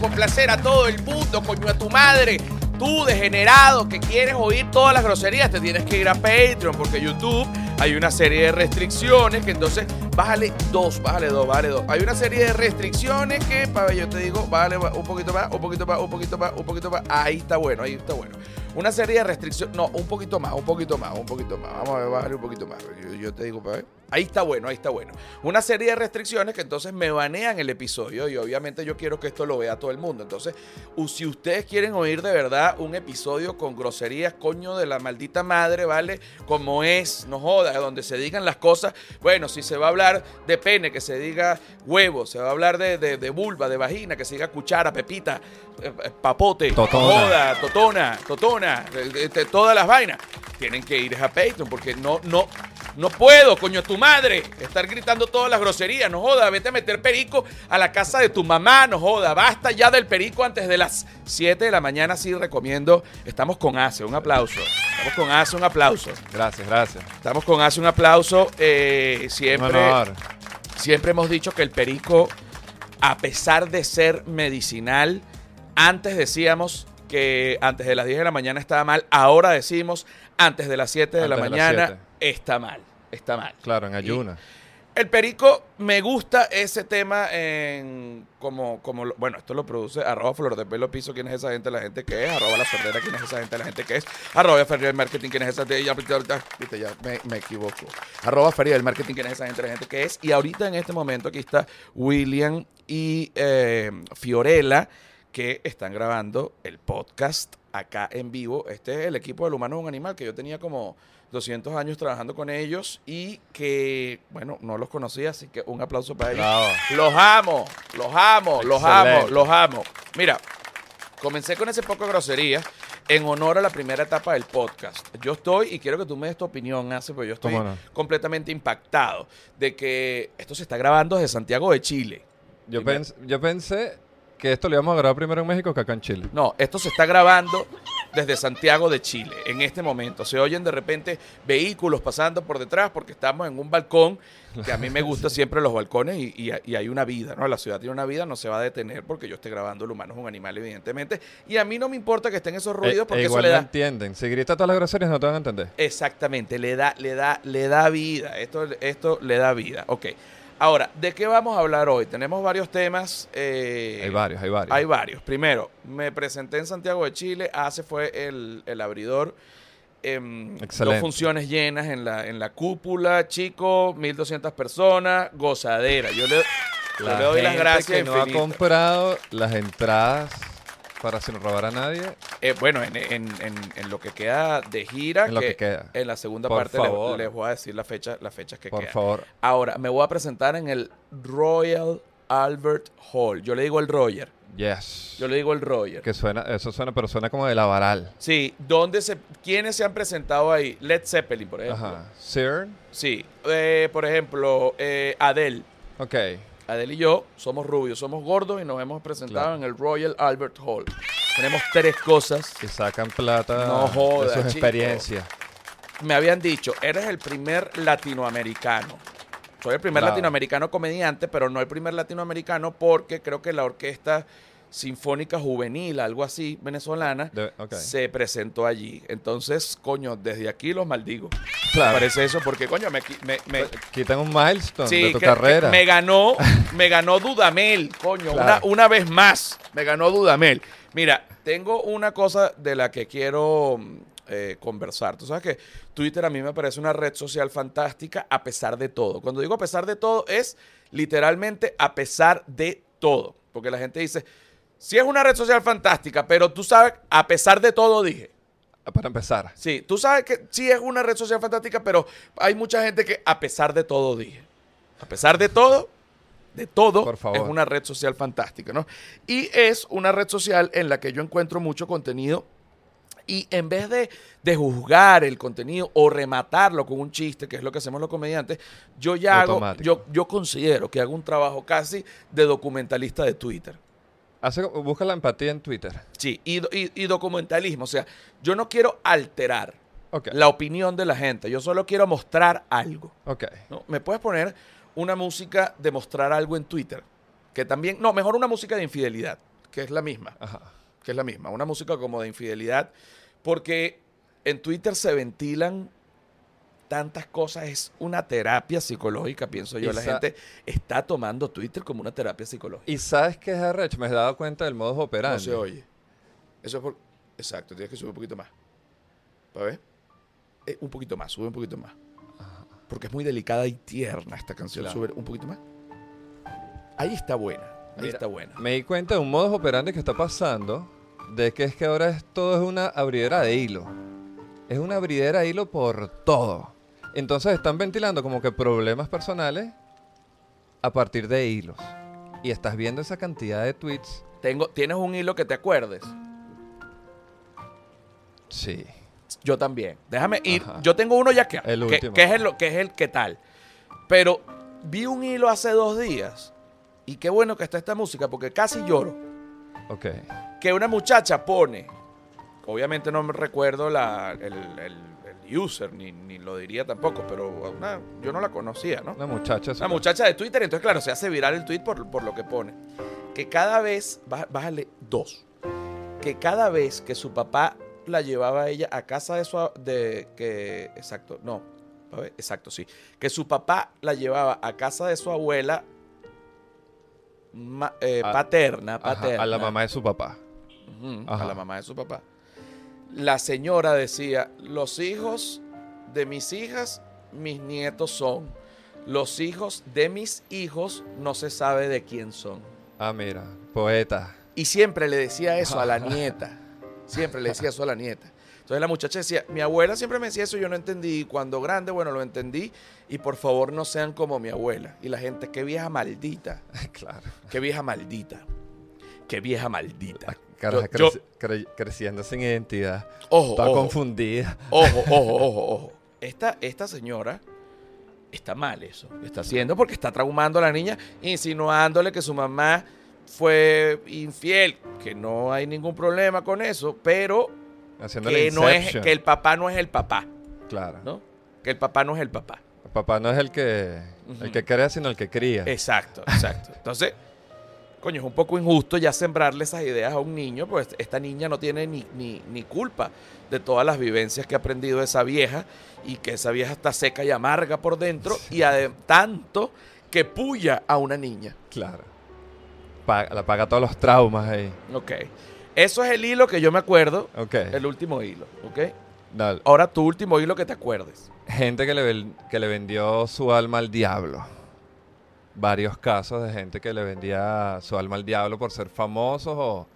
complacer a todo el mundo, coño a tu madre. Tú, degenerado, que quieres oír todas las groserías, te tienes que ir a Patreon, porque YouTube hay una serie de restricciones que entonces bájale dos, bájale dos, bájale dos. Hay una serie de restricciones que, para yo te digo, bájale un poquito más, un poquito más, un poquito más, un poquito más. Ahí está bueno, ahí está bueno. Una serie de restricciones, no, un poquito más, un poquito más, un poquito más. Vamos a ver, bájale un poquito más. Yo, te digo, para ver. Ahí está bueno, ahí está bueno. Una serie de restricciones que entonces me banean el episodio y obviamente yo quiero que esto lo vea todo el mundo. Entonces, si ustedes quieren oír de verdad un episodio con groserías, coño de la maldita madre, ¿vale? Como es, no joda, donde se digan las cosas. Bueno, si se va a hablar de pene, que se diga huevo, se va a hablar de, de- de vulva, de vagina, que se diga cuchara, pepita, eh, eh, papote, Totona. joda, totona, totona, de- todas las vainas. Tienen que ir a Patreon porque no, no, no puedo, coño, tu madre, estar gritando todas las groserías, no joda, vete a meter perico a la casa de tu mamá, no joda, basta ya del perico antes de las 7 de la mañana, sí recomiendo, estamos con Ace, un aplauso, estamos con Ace, un aplauso, Gracias, gracias. estamos con Ace, un aplauso, eh, siempre, siempre hemos dicho que el perico, a pesar de ser medicinal, antes decíamos que antes de las 10 de la mañana estaba mal, ahora decimos antes de las 7 de la de mañana 7. está mal, está mal. Claro, en ayuna. El perico, me gusta ese tema en como, como lo- bueno, esto lo produce arroba flor de pelo piso, quién es esa gente, la gente que es, arroba la sordera, quién es esa gente, la gente que es, arroba feria del marketing, quién es esa gente, ya, ya, viste, ya me, me equivoco, arroba feria del marketing, quién es esa gente, la gente que es, y ahorita en este momento aquí está William y eh, Fiorella, que están grabando el podcast acá en vivo. Este es el equipo del humano es un animal que yo tenía como 200 años trabajando con ellos y que, bueno, no los conocía, así que un aplauso para ellos. Bravo. Los amo, los amo, los amo, los amo. Mira, comencé con ese poco de grosería en honor a la primera etapa del podcast. Yo estoy, y quiero que tú me des tu opinión, Ace, porque yo estoy completamente impactado de que esto se está grabando desde Santiago de Chile. Yo, Dime. pens- yo pensé que esto lo íbamos a grabar primero en México que acá en Chile. No, esto se está grabando desde Santiago de Chile en este momento. Se oyen de repente vehículos pasando por detrás porque estamos en un balcón, que a mí me gustan siempre los balcones y, y- y hay una vida, ¿no? La ciudad tiene una vida, no se va a detener porque yo esté grabando, el humano es un animal, evidentemente. Y a mí no me importa que estén esos ruidos Eh, porque eh, eso le no da... entienden. Si gritas todas las groserías no te van a entender. Exactamente, le da, le da, le da vida. Esto, esto le da vida. Ok. Ahora, ¿de qué vamos a hablar hoy? Tenemos varios temas. eh, hay varios, hay varios. Hay varios. Primero, me presenté en Santiago de Chile. Ace fue el, el abridor. Em, dos Excelente. funciones llenas en la, en la cúpula, chico, 1200 personas, gozadera. Yo le, yo La le doy las gracias que no ha comprado las entradas para sin robar a nadie. Eh, bueno, en, en- en- en lo que queda de gira, En lo que queda. en la segunda Por parte les, les voy a decir la fecha, las fechas que Por quedan. favor. Ahora, me voy a presentar en el Royal Albert Hall. Yo le digo el Roger. Yes. Yo le digo el Roger. Que suena, eso suena, pero suena como de la varal. Sí, ¿dónde se, ¿quiénes se han presentado ahí? Led Zeppelin, por ejemplo. Ajá. Sir. Sí, eh, por ejemplo, eh, Adele. Ok. Adele y yo somos rubios, somos gordos y nos hemos presentado Claro. en el Royal Albert Hall. Tenemos tres cosas. Que sacan plata No de sus experiencias. Me habían dicho, eres el primer latinoamericano. Soy el primer latinoamericano comediante, pero no el primer latinoamericano porque creo que la Orquesta Sinfónica Juvenil, algo así, venezolana, se presentó allí. Entonces, coño, desde aquí los maldigo. Claro. Me parece eso porque, coño, me... me- me- Quitan un milestone Sí, de tu que- carrera. que me ganó, me ganó Dudamel, coño, Claro. una, una vez más, me ganó Dudamel. Mira, tengo una cosa de la que quiero mm, eh, conversar. Tú sabes que Twitter a mí me parece una red social fantástica a pesar de todo. Cuando digo a pesar de todo es literalmente a pesar de todo. Porque la gente dice, sí es una red social fantástica, pero tú sabes, a pesar de todo dije. Para empezar. Sí, tú sabes que sí es una red social fantástica, pero hay mucha gente que a pesar de todo dije. A pesar de todo, de todo, Por favor. es una red social fantástica, ¿no? Y es una red social en la que yo encuentro mucho contenido y en vez de, de juzgar el contenido o rematarlo con un chiste, que es lo que hacemos los comediantes, yo ya hago, yo, yo considero que hago un trabajo casi de documentalista de Twitter. Hace, busca la empatía en Twitter. Sí, y, y- y documentalismo. O sea, yo no quiero alterar la opinión de la gente. Yo solo quiero mostrar algo. Ok. ¿no? Me puedes poner una música de mostrar algo en Twitter. Que también, no, mejor una música de infidelidad, que es la misma. Ajá. Que es la misma. Una música como de infidelidad. Porque en Twitter se ventilan tantas cosas. Es una terapia psicológica, pienso yo. Y La gente está tomando Twitter como una terapia psicológica. ¿Y sabes qué es arrecho? Me he dado cuenta del modo operandi. No se oye. Eso es por... Exacto, tienes que subir un poquito más. ¿Para ver? Eh, un poquito más, sube un poquito más. Porque es muy delicada y tierna esta canción. Claro. Sube un poquito más. Ahí está buena. Ahí Mira, está buena. Me di cuenta de un modo operandi que está pasando, de que es que ahora es, todo es una abridera de hilo. Es una abridera de hilo por todo. Entonces están ventilando como que problemas personales a partir de hilos. Y estás viendo esa cantidad de tweets. Tengo, ¿Tienes un hilo que te acuerdes? Sí. Yo también. Déjame ir. Ajá. Yo tengo uno ya que, El último. que es el, que es el que tal. Pero vi un hilo hace dos días. Y qué bueno que está esta música porque casi lloro. Ok. que una muchacha pone, obviamente no me recuerdo la, el- el user, ni, ni lo diría tampoco, pero una- yo no la conocía, ¿no? Una muchacha. Una muchacha de Twitter, entonces claro, se hace viral el tweet por, por lo que pone. Que cada vez, bá- bájale dos, que cada vez que su papá la llevaba a ella a casa de su, de, que, exacto, no, a ver, exacto, sí, que su papá la llevaba a casa de su abuela ma- eh, A- paterna, Ajá, paterna. a la mamá de su papá. A la mamá de su papá. La señora decía, los hijos de mis hijas, mis nietos son. Los hijos de mis hijos no se sabe de quién son. Ah, mira. Poeta. Y siempre le decía eso a la nieta. Siempre le decía eso a la nieta. Entonces la muchacha decía, mi abuela siempre me decía eso, yo no entendí. Y cuando grande, bueno, lo entendí. Y por favor no sean como mi abuela. Y la gente, qué vieja maldita. claro. Qué vieja maldita. Qué vieja maldita. Caraja, Yo- creci- cre- creciendo sin identidad. Ojo, Está ojo. confundida. Ojo, ojo, ojo, ojo. Esta, esta señora está mal eso. Está haciendo porque está traumando a la niña, insinuándole que su mamá fue infiel, que no hay ningún problema con eso, pero que, no es, que el papá no es el papá, Claro. ¿no? Que el papá no es el papá. El papá no es el que, el que crea, sino el que cría. Exacto, exacto. Entonces, coño, es un poco injusto ya sembrarle esas ideas a un niño, pues esta niña no tiene ni, ni, ni culpa de todas las vivencias que ha aprendido esa vieja y que esa vieja está seca y amarga por dentro y ade- tanto que puya a una niña. Claro. Paga- la paga todos los traumas ahí. Ok. Eso es el hilo que yo me acuerdo, Ok. el último hilo, ¿ok? No, Ahora tu último hilo que te acuerdes. gente que le, que le vendió su alma al diablo. Varios casos de gente que le vendía su alma al diablo por ser famosos o,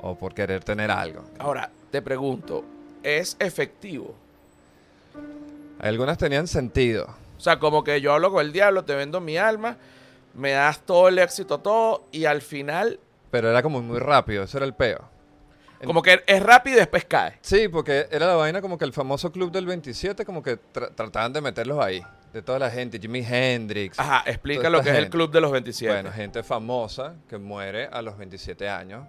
o por querer tener algo. Ahora, te pregunto, ¿es efectivo? Algunas tenían sentido. O sea, como que yo hablo con el diablo, te vendo mi alma, me das todo el éxito, todo, y al final, Pero era como muy rápido, eso era el peo. Como que es rápido y después cae. Sí, porque era la vaina como que el famoso club del 27, como que tra- trataban de meterlos ahí. De toda la gente, Jimi Hendrix. Ajá, explica lo que es el club de los 27. Bueno, gente famosa que muere a los 27 años.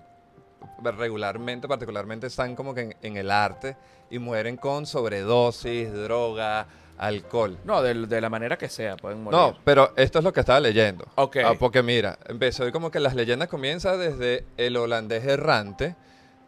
Regularmente, particularmente, están como que en, en el arte y mueren con sobredosis, droga, alcohol. no, de, de la manera que sea, pueden morir. No, pero esto es lo que estaba leyendo. Ok. Ah, porque mira, empezó y como que las leyendas comienzan desde el holandés errante,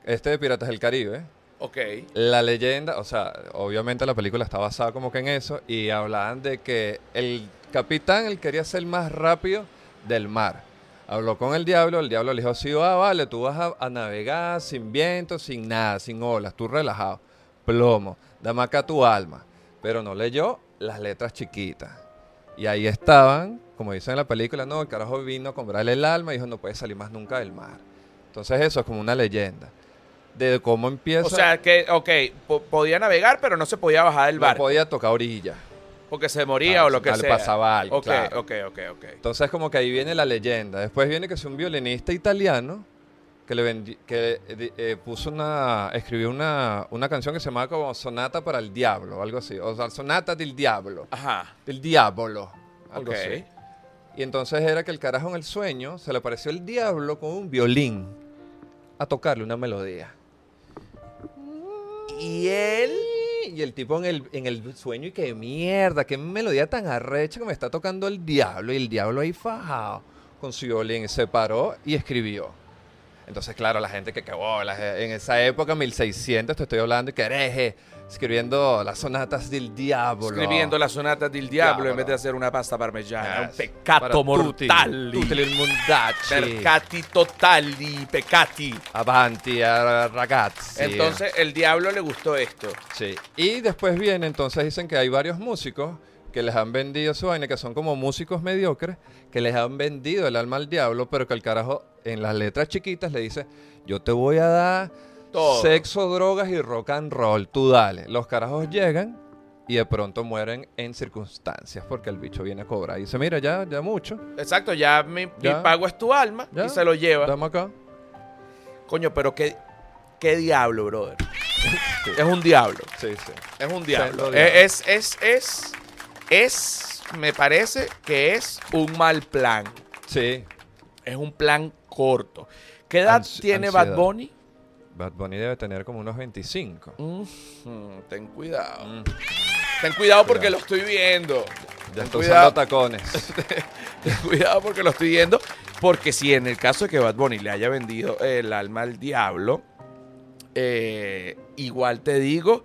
este de Piratas del Caribe. Ok. La leyenda, o sea, obviamente la película está basada como que en eso y hablaban de que el capitán él quería ser más rápido del mar. Habló con el diablo, el diablo le dijo, sí, ah, vale, tú vas a, a navegar sin viento, sin nada, sin olas, tú relajado. Plomo, dame acá tu alma. Pero no leyó las letras chiquitas. Y ahí estaban, como dicen en la película, no, el carajo vino a comprarle el alma y dijo, no puede salir más nunca del mar. Entonces eso es como una leyenda. De cómo empieza... O sea, que, ok, po- podía navegar, pero no se podía bajar del no barco. podía tocar orilla. Porque se moría Ah, o lo que no sea. pasaba algo, Ok, claro. ok, ok, ok. Entonces como que ahí viene la leyenda. Después viene que es un violinista italiano que le vendi- que eh, eh, puso una escribió una, una canción que se llamaba como Sonata para el Diablo, algo así, o sea, Sonata del Diablo, Ajá. del Diablo, algo Ok. así. Y entonces era que el carajo en el sueño se le apareció el diablo con un violín a tocarle una melodía. Y él Y el tipo en el, en el sueño y qué mierda, qué melodía tan arrecha que me está tocando el diablo. Y el diablo ahí fajado con su violín. Se paró y escribió. Entonces, claro, la gente que cagó en esa época, 1600, te estoy hablando, que hereje, escribiendo las sonatas del diablo. Escribiendo las sonatas del diablo en vez de hacer una pasta parmigiana. Yes. Un peccato mortale. tutti, tutti il mondacci. Totali, peccati. Avanti, ragazzi. Entonces, el diablo le gustó esto. Sí. Y después viene, entonces dicen que hay varios músicos que les han vendido su vaina, que son como músicos mediocres, que les han vendido el alma al diablo, pero que el carajo en las letras chiquitas le dice, yo te voy a dar Todo. sexo, drogas y rock and roll, tú dale. Los carajos llegan y de pronto mueren en circunstancias porque el bicho viene a cobrar. Y dice, mira, ya, ya mucho, Exacto, ya mi, mi pago es tu alma ya. y se lo lleva. Dame acá. Coño, pero qué, qué diablo, brother. Es un diablo. Sí, sí. Es un diablo. Diablo. Eh, Es, es, es, es, me parece que es un mal plan. Sí. Es un plan corto. ¿Qué edad Ansi- tiene ansiedad. Bad Bunny? Bad Bunny debe tener como unos 25. Mm, ten cuidado. Mm. Ten cuidado porque Cuidado. lo estoy viendo. Ya cuidado, usando tacones. ten cuidado porque lo estoy viendo. Porque si en el caso de que Bad Bunny le haya vendido el alma al diablo, eh, igual te digo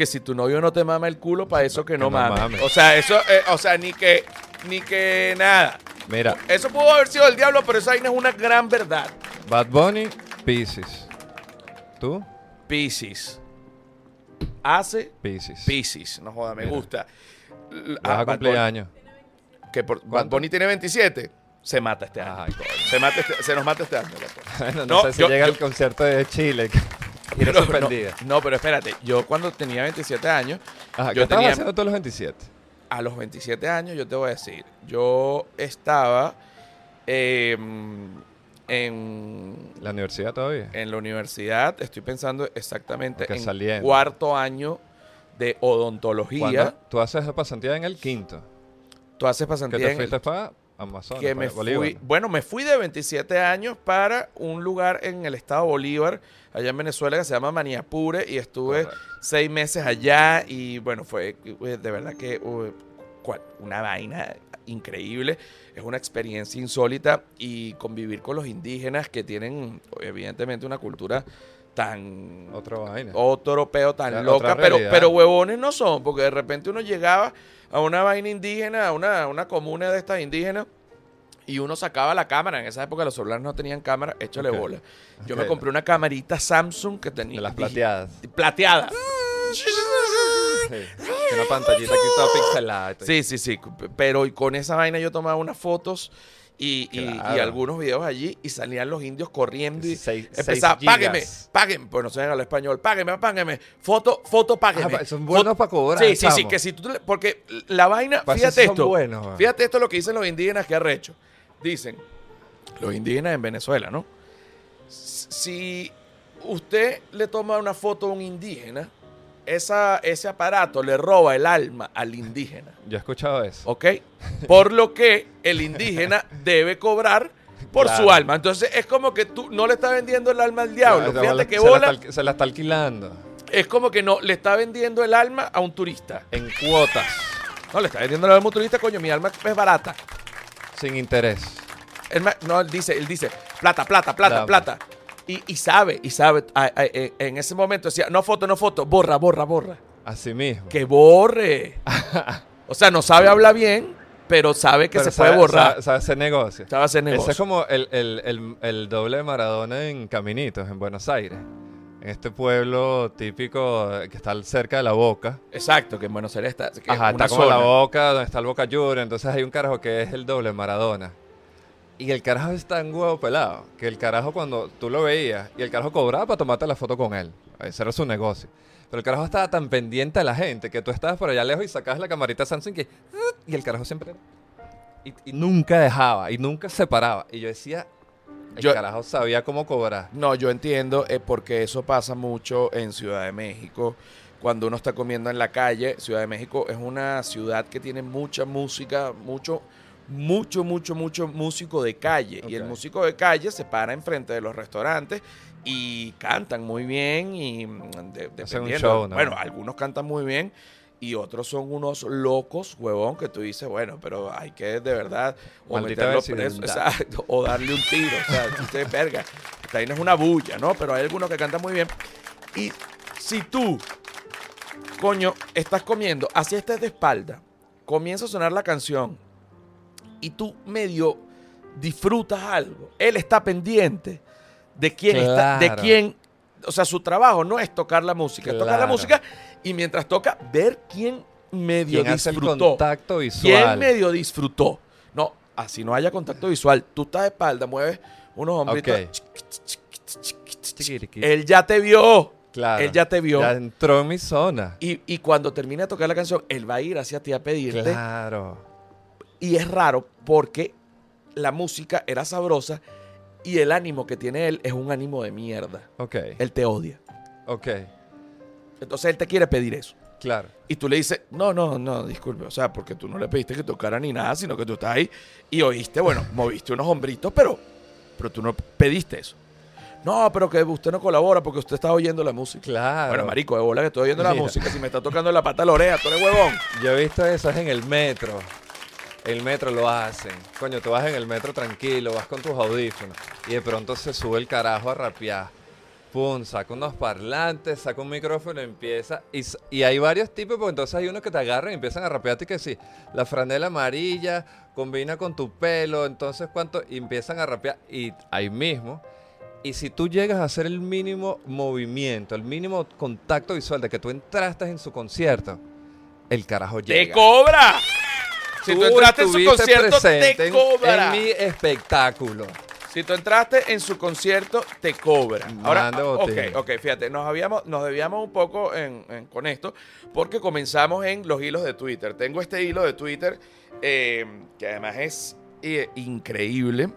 que si tu novio no te mama el culo, para eso que, Que no, mames. mames. O sea, eso, eh, o sea, ni que, ni que nada. Mira, Eso pudo haber sido el diablo, pero esa vaina es una gran verdad. Bad Bunny, Pisces. ¿Tú? Pisces. Hace Pisces. Pisces. No joda, me Mira. gusta. Vas ah, a Bad cumplir Bunny- años. Que por, Bad. Bunny tiene 27. Se mata este año. Ay. Se, mata este- se nos mata este año. no, No, sé si yo- llega yo- el concierto de Chile. No, pero espérate. Yo cuando tenía 27 años, Ajá, ¿qué yo estabas tenía- haciendo todos los 27? a los 27 años, yo te voy a decir, yo estaba eh, en, ¿La universidad todavía? en la universidad, estoy pensando exactamente en saliendo. cuarto año de odontología. ¿Cuándo? Tú haces pasantía en el quinto. Tú haces ¿Qué pasantía te en el- fuiste para Amazonas? que me fui, bueno, me fui de 27 años para un lugar en el estado Bolívar, allá en Venezuela, que se llama Maniapure, y estuve Correcto. seis meses allá, y bueno, fue eh, de verdad que uh, una vaina increíble, es una experiencia insólita, y convivir con los indígenas que tienen, evidentemente, una cultura tan Otra vaina. otro peo tan loca, pero, pero huevones no son, porque de repente uno llegaba a una vaina indígena, a una, una comuna de estas indígenas, y uno sacaba la cámara. En esa época los celulares no tenían cámara, échale bola. Yo me compré una camarita Samsung que tenía. de las plateadas. Plateada. Sí. Una pantallita aquí toda pixelada. Sí, sí, sí. Pero y con esa vaina yo tomaba unas fotos y, y- y Claro. algunos videos allí y salían los indios corriendo y empezaba, págueme, págueme, pues no sé hablar español, págueme, págueme, foto, foto, págueme. Ah, pa- son buenos para cobrar, Sí, sí, sí, que si tú, le- porque la vaina, Pa' eso fíjate esto, buenos, fíjate esto lo que dicen los indígenas que arrecho. Dicen, los indígenas en Venezuela, ¿no? Si usted le toma una foto a un indígena, esa, ese aparato le roba el alma al indígena. Yo he escuchado eso. ¿Ok? Por lo que el indígena debe cobrar por Claro. su alma. Entonces es como que tú no le estás vendiendo el alma al diablo. La- Fíjate que se la bola está alqui- se la está alquilando es como que no le está vendiendo el alma a un turista. en cuotas, No, le está vendiendo el alma a un turista, coño, mi alma es barata. sin interés. Él no, él dice, él dice, plata, plata, plata, Dame. plata. Y, y sabe, y sabe, a- a- en ese momento decía, no foto, no foto, borra, borra, borra. Así mismo. Que borre. o sea, no sabe hablar bien, pero sabe que Pero se sabe- puede borrar. Sabe, sabe hacer negocio. Sabe hacer Ese negocio. es como el, el- el- el doble de Maradona en Caminitos, en Buenos Aires. En este pueblo típico eh, que está cerca de la boca. Exacto, que en Buenos Aires está. Ajá, está como la boca, donde está el Boca Juniors. Entonces hay un carajo que es el doble Maradona. Y el carajo es tan huevo pelado que el carajo cuando tú lo veías y el carajo cobraba para tomarte la foto con él. Ese era su negocio. Pero el carajo estaba tan pendiente a la gente que tú estabas por allá lejos y sacabas la camarita Samsung que, y el carajo siempre... Y, y nunca dejaba, y nunca se paraba. Y yo decía, el Yo- carajo sabía cómo cobrar. No, yo entiendo, eh, porque eso pasa mucho en Ciudad de México. Cuando uno está comiendo en la calle, Ciudad de México es una ciudad que tiene mucha música, mucho, mucho, mucho, mucho músico de calle. Y el músico de calle se para enfrente de los restaurantes y cantan muy bien y mm, de- dependiendo. show, ¿no? Bueno, algunos cantan muy bien y otros son unos locos, huevón, que tú dices, bueno, pero hay que de verdad o Maldita meterlo preso, vecindad. exacto, o darle un tiro, o sea, te verga. Esta vaina es una bulla, ¿no? Pero hay algunos que cantan muy bien. Y si tú, coño, estás comiendo, así estés de espalda, comienza a sonar la canción y tú medio disfrutas algo, él está pendiente de quién está, de Claro. quién, o sea, su trabajo no es tocar la música, es tocar la Claro. música y mientras toca, ver quién medio ¿Quién hace el disfrutó. contacto ¿Quién visual? medio disfrutó? No, así no haya contacto visual. Tú estás de espalda, mueves unos hombritos. Ok. Chiquiriqui. Él ya te vio. Claro. Él ya te vio. Ya entró en mi zona. Y, y cuando termine de tocar la canción, él va a ir hacia ti a pedirte. Claro. Y es raro porque la música era sabrosa y el ánimo que tiene él es un ánimo de mierda. Ok. Él te odia. Ok. Entonces él te quiere pedir eso. Claro. Y tú le dices, no, no, no, disculpe, o sea, porque tú no le pediste que tocara ni nada, sino que tú estás ahí y oíste, bueno, moviste unos hombritos, pero, pero tú no pediste eso. No, pero que usted no colabora porque usted está oyendo la música. Claro. Bueno, marico, de bola que estoy oyendo la música, si me está tocando la pata a la oreja, tú eres huevón. Yo he visto eso es en el metro. El metro lo hacen. Coño, tú vas en el metro tranquilo, vas con tus audífonos. Y de pronto se sube el carajo a rapear. Pum, saca unos parlantes, saca un micrófono, empieza. Y, y hay varios tipos, porque entonces hay unos que te agarran y empiezan a rapear y que sí, la franela amarilla combina con tu pelo, entonces cuánto. Y empiezan a rapear. Y ahí mismo. Y si tú llegas a hacer el mínimo movimiento, el mínimo contacto visual de que tú entraste en su concierto, el carajo ¡Te llega. cobra! Si tú entraste en su concierto, te cobra. En mi espectáculo. Si tú entraste en su concierto, te cobra. Ahora, ah, ok, ok, fíjate, nos, habíamos, nos debíamos un poco en- en- con esto porque comenzamos en los hilos de Twitter. Tengo este hilo de Twitter eh, que además es eh, increíble.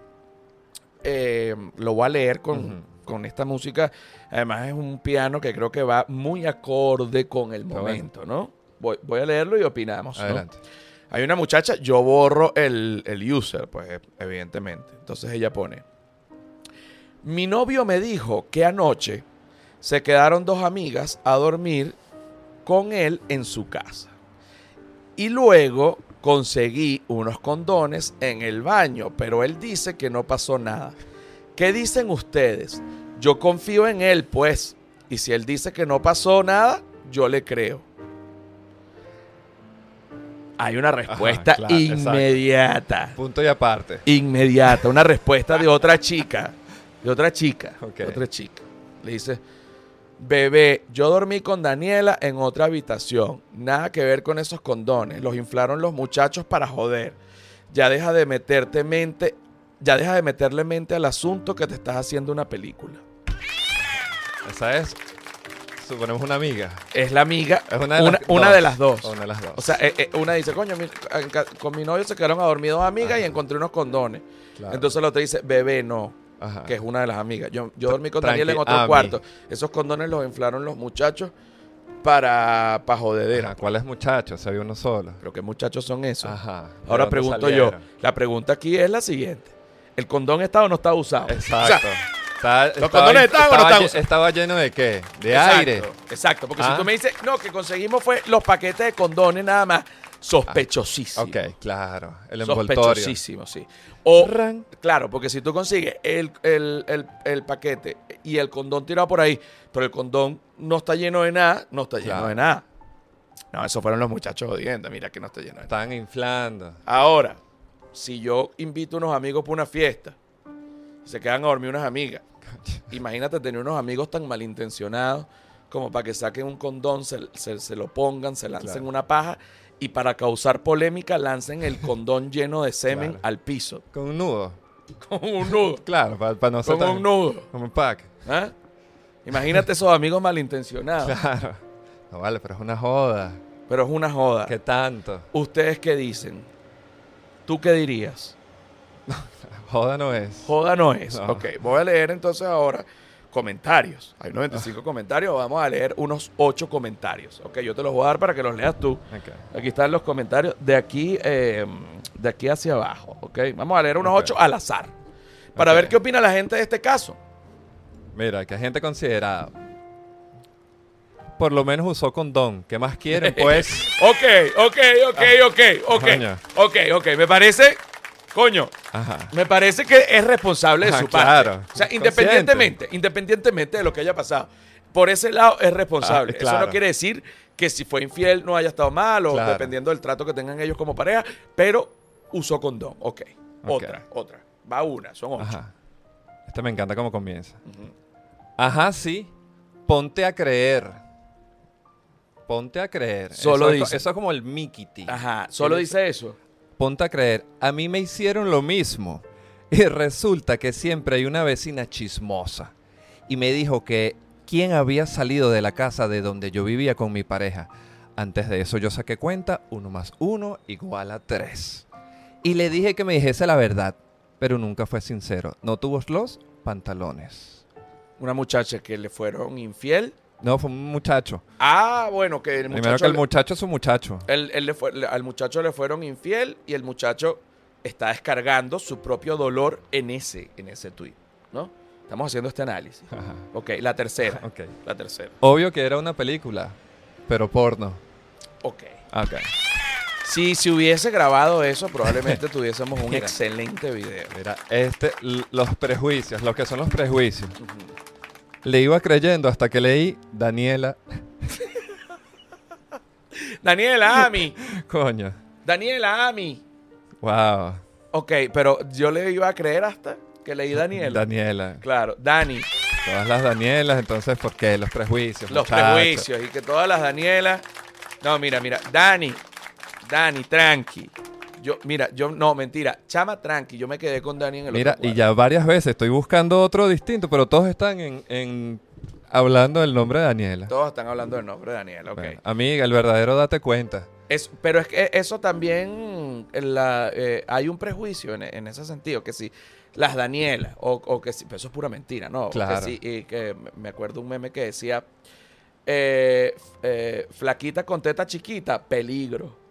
Eh, lo voy a leer con, con esta música. Además es un piano que creo que va muy acorde con el momento, ¿no? Voy, voy a leerlo y opinamos. ¿no? Hay una muchacha, yo borro el, el user, pues evidentemente. Entonces ella pone, mi novio me dijo que anoche se quedaron dos amigas a dormir con él en su casa. Y luego conseguí unos condones en el baño, pero él dice que no pasó nada. ¿Qué dicen ustedes? Yo confío en él, pues. Y si él dice que no pasó nada, yo le creo. Hay una respuesta claro, exacto. inmediata. Punto y aparte. Inmediata. Una respuesta de otra chica. De otra chica. Ok. De otra chica. Le dice, bebé, yo dormí con Daniela en otra habitación. Nada que ver con esos condones. Los inflaron los muchachos para joder. Ya deja de meterte mente. Ya deja de meterle mente al asunto que te estás haciendo una película. Esa es, suponemos una amiga. Es la amiga, Es una, una de las una dos. de las dos. Una de las dos. O sea, eh, eh, una dice, coño, mi- con mi novio se quedaron a dormir dos amigas y encontré unos condones. Claro. Entonces la otra dice, bebé, no. Ajá. que es una de las amigas. Yo, yo dormí con Daniela en otro cuarto. Esos condones los inflaron los muchachos para, para jodedera. Ajá, ¿Cuáles muchachos? Se había uno solo. Pero qué muchachos son esos. Ajá. ¿De Ahora dónde pregunto salieron? yo. La pregunta aquí es la siguiente. ¿El condón está o no está usado? Exacto. O sea, Está- estaba- condones estaban o no estaba estaban lle-? Estaba lleno de qué? De exacto, aire. Exacto, porque Ah. si tú me dices, no, que conseguimos fue los paquetes de condones nada más, sospechosísimo. Ok, claro. El envoltorio. Sospechosísimo, sí. O, Ran. Claro, porque si tú consigues el, el- el- el paquete y el condón tirado por ahí, pero el condón no está lleno de nada, no está lleno Claro. de nada. No, esos fueron los muchachos jodiendo. Mira que no está lleno de nada. Estaban inflando. Ahora, si yo invito a unos amigos para una fiesta se quedan a dormir unas amigas, imagínate tener unos amigos tan malintencionados como para que saquen un condón, se, se- se lo pongan, se lancen Claro. una paja y para causar polémica lancen el condón lleno de semen Claro. al piso. Con un nudo. Con un nudo. Claro, para no ser Con tan- un nudo. Como un pack. ¿Ah? Imagínate esos amigos malintencionados. Claro. No vale, pero es una joda. Pero es una joda. ¿Qué tanto? ¿Ustedes qué dicen? ¿Tú qué dirías? Joda no es. Joda no es. No. Ok, voy a leer entonces ahora comentarios. Hay 95 comentarios, vamos a leer unos 8 comentarios. Ok, yo te los voy a dar para que los leas tú. Ok. Aquí están los comentarios. De aquí, eh, de aquí hacia abajo, ¿ok? Vamos a leer unos Ok. ocho al azar. Para ver qué opina la gente de este caso. Mira, que gente considerada. Por lo menos usó condón. ¿Qué más quieren? Pues. Ok, ok, ok, ok, ok. Ok, ok. Me parece, coño, Ajá. me parece que es responsable de Ajá, su parte. claro. O sea, Consciente. independientemente, independientemente de lo que haya pasado, por ese lado es responsable. Ah, Eso no quiere decir que si fue infiel no haya estado mal o Claro. dependiendo del trato que tengan ellos como pareja, pero usó condón. Ok. Ok. Otra, otra. Va una, son ocho. Ajá. Este me encanta cómo comienza. Ajá, sí. Ponte a creer. Ponte a creer. Solo eso, es dice. eso es como el Mikiti. Ajá. Solo dice eso. Ponte a creer. A mí me hicieron lo mismo. Y resulta que siempre hay una vecina chismosa. Y me dijo que quién había salido de la casa de donde yo vivía con mi pareja. Antes de eso yo saqué cuenta, uno más uno igual a tres. Y le dije que me dijese la verdad, pero nunca fue sincero. No tuvo los pantalones. Una muchacha que le fueron infiel. No, fue un muchacho. Ah, bueno, que el muchacho. Primero que el le- muchacho es un muchacho. Él- él le fue- le- al muchacho le fueron infiel y el muchacho está descargando su propio dolor en ese, en ese tweet, ¿no? Estamos haciendo este análisis. Ajá. Ok, la tercera. Ok. La tercera. Obvio que era una película, pero porno. Ok. Ok. Si se hubiese grabado eso, probablemente tuviésemos un Mira. excelente video. Mira, este, los prejuicios, lo que son los prejuicios. Le iba creyendo hasta que leí Daniela. Daniela Ami. Coño. Daniela Ami. Wow. Ok, pero yo le iba a creer hasta que leí Daniela. Daniela. Claro, Dani. Todas las Danielas, entonces, ¿por qué? Los prejuicios. Los muchachos. prejuicios y que todas las Danielas. No, mira, mira. Dani. Dani, tranqui. Yo, mira, yo, no, mentira. Chama, tranqui. Yo me quedé con Dani en el Mira, otro y ya varias veces estoy buscando otro distinto, pero todos están en, en- hablando del nombre de Daniela. Todos están hablando del nombre de Daniela, ok. Bueno, amiga, el verdadero date cuenta. Es- pero es que eso también la, eh, hay un prejuicio en, en ese sentido, que si las Danielas, o, o que si, pero eso es pura mentira, ¿no? Claro. Que si, y que me- acuerdo un meme que decía, eh, eh, flaquita con teta chiquita, peligro.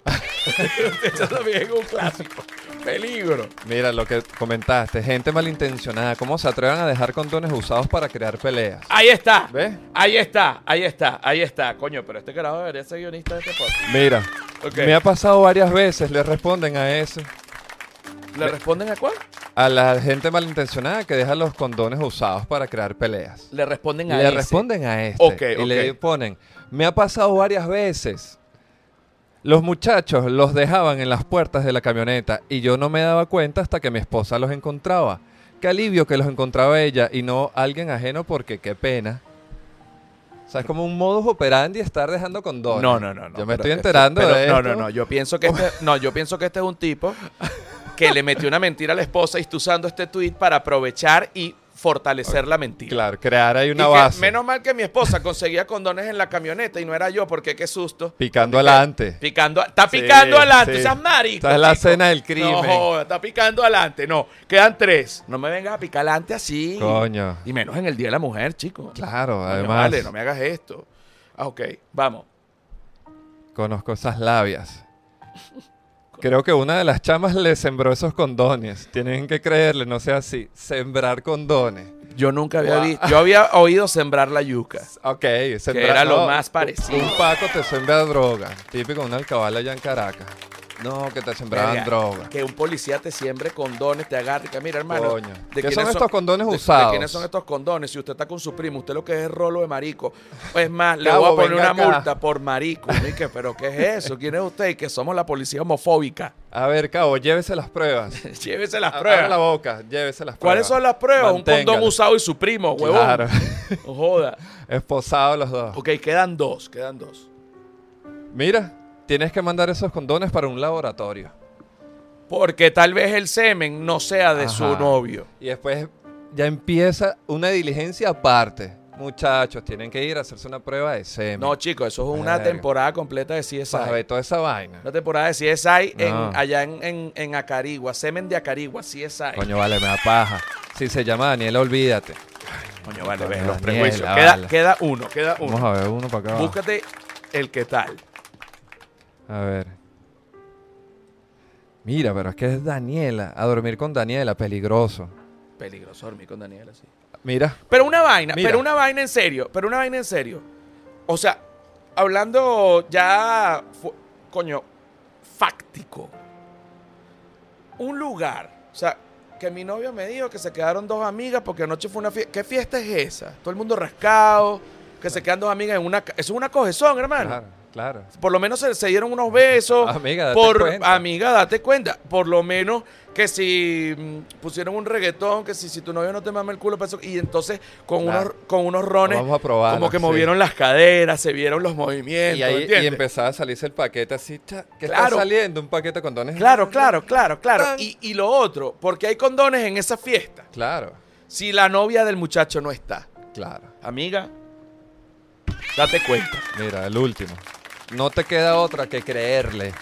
eso también es un clásico, peligro. Mira lo que comentaste, gente malintencionada, ¿cómo se atreven a dejar condones usados para crear peleas? Ahí está, ¿Ves? ahí está, ahí está, ahí está. Coño, pero este carajo debería ser guionista de este podcast. Mira, Ok. me ha pasado varias veces, le responden a eso, ¿Le responden a cuál? a la gente malintencionada que deja los condones usados para crear peleas. Le responden a Le ese. responden a este Ok, y le ok. ponen, me ha pasado varias veces. Los muchachos los dejaban en las puertas de la camioneta y yo no me daba cuenta hasta que mi esposa los encontraba. Qué alivio que los encontraba ella y no alguien ajeno porque qué pena. O sea, es como un modus operandi estar dejando condones. No, no, no, no. Yo me estoy enterando de no, esto. No, no, Yo pienso que este, no, yo pienso que este es un tipo que le metió una mentira a la esposa y está usando este tweet para aprovechar y fortalecer la mentira. Claro, crear ahí Y una que base. menos mal que mi esposa conseguía condones en la camioneta y no era yo, porque qué susto. Picando Porque- adelante. Picando, está Sí, picando adelante, sí. seas marico. Esta es la escena del crimen. No, joda, está picando adelante. No, quedan tres. No me vengas a picar adelante así. Coño. Y menos en el Día de la Mujer, chico. Claro, Coño, además Vale, no me hagas esto. Ah, ok, vamos. conozco esas labias. Creo que una de las chamas le sembró esos condones. Tienen que creerle, no sea así. Sembrar condones. Yo nunca había visto. Yo había oído sembrar la yuca. Ok, sembrar, era lo más un- parecido. Un Paco te siembra droga. Típico una alcabala allá en Caracas. No, que te sembraban droga. Que un policía te siembre condones, te agarre. Que mira, hermano. Coño. ¿de ¿Qué quiénes son estos condones de- usados? ¿De quiénes son estos condones? Si usted está con su primo, usted lo que es rolo de marico. Es más, le voy a poner una acá. multa por marico. Y que, ¿Pero qué es eso? ¿Quién es usted? Y que somos la policía homofóbica. A ver, cabo, llévese las pruebas. Llévese las Abra la pruebas. boca, llévese las pruebas. ¿Cuáles son las pruebas? Un condón usado y su primo, huevón. Claro. No joda. Esposados los dos. Ok, quedan dos, quedan dos. Mira, tienes que mandar esos condones para un laboratorio. Porque tal vez el semen no sea de su novio. Y después ya empieza una diligencia aparte. Muchachos, tienen que ir a hacerse una prueba de semen. No, chicos, eso es una Verga. temporada completa de CSI. para ver toda esa vaina. Una temporada de CSI en, No. allá en, en, en Acarigua. Semen de Acarigua, CSI. Coño, vale, me da paja. Si se llama Daniela, olvídate. Coño, vale, ves los prejuicios. vale. Queda, queda uno, queda Vamos uno. a ver uno para acá. abajo. Búscate el que tal. A ver. Mira, pero es que es Daniela. A dormir con Daniela, peligroso. Peligroso dormir con Daniela, sí. Mira, Pero una vaina, Mira. pero una vaina en serio, pero una vaina en serio. O sea, hablando ya, coño, fáctico. Un lugar, o sea, que mi novio me dijo que se quedaron dos amigas porque anoche fue una fiesta. ¿Qué fiesta es esa? Todo el mundo rascado, que se quedan dos amigas en una... Eso es una cogezón, hermano. claro, claro. Por lo menos se, se dieron unos besos. Amiga, date por, cuenta. Amiga, date cuenta. Por lo menos que si mm, pusieron un reggaetón, que si, si tu novio no te mama el culo, pa' eso- y entonces con, Claro. unos, con unos rones, Vamos a probarlo, como que sí. movieron las caderas, se vieron los movimientos. Y ahí y ¿entiendes? empezaba a salirse el paquete así, cha, que Claro. está saliendo un paquete con dones. Claro, claro, claro, claro. Tan. Y, y lo otro, porque hay condones en esa fiesta. Claro, Si la novia del muchacho no está, claro. amiga, date cuenta. Mira, el último. No te queda otra que creerle.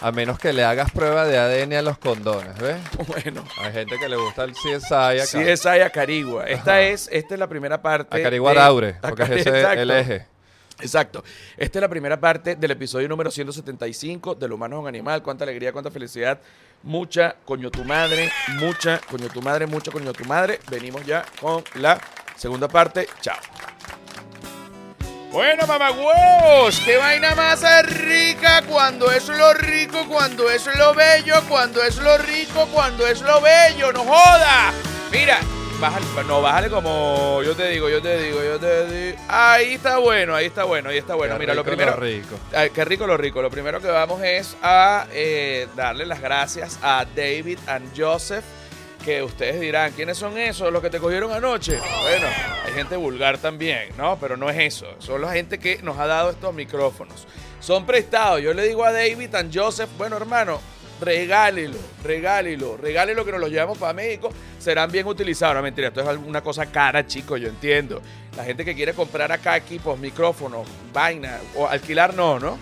A menos que le hagas prueba de ADN a los condones, ¿ves? Bueno. Hay gente que le gusta el CSI acá. Sí, es a Carigua. Esta Ajá. es, esta es la primera parte. A Carigua de- porque es Cari- ese exacto. el eje. Exacto. Esta es la primera parte del episodio número 175 del humano es un animal. Cuánta alegría, cuánta felicidad. Mucha coño tu madre, mucha coño tu madre, mucha coño tu madre. Venimos ya con la segunda parte. Chao. Bueno, mamagüevos, qué vaina más rica cuando es lo rico, cuando es lo bello, cuando es lo rico, cuando es lo bello, no joda. Mira, bájale, no, bájale como yo te digo, yo te digo, yo te digo. Ahí está bueno, ahí está bueno, ahí está bueno. Qué Mira, lo primero, rico. Ay, qué rico lo rico. Lo primero que vamos es a eh, darle las gracias a David and Joseph. Que ustedes dirán, ¿quiénes son esos? Los que te cogieron anoche. Bueno, hay gente vulgar también, ¿no? Pero no es eso. Son la gente que nos ha dado estos micrófonos. Son prestados. Yo le digo a David and Joseph, bueno, hermano, regálelo, regálelo, regálelo que nos los llevamos para México. Serán bien utilizados. No, mentira, esto es una cosa cara, chicos, yo entiendo. La gente que quiere comprar acá equipos, micrófonos, vaina, o alquilar no, ¿no?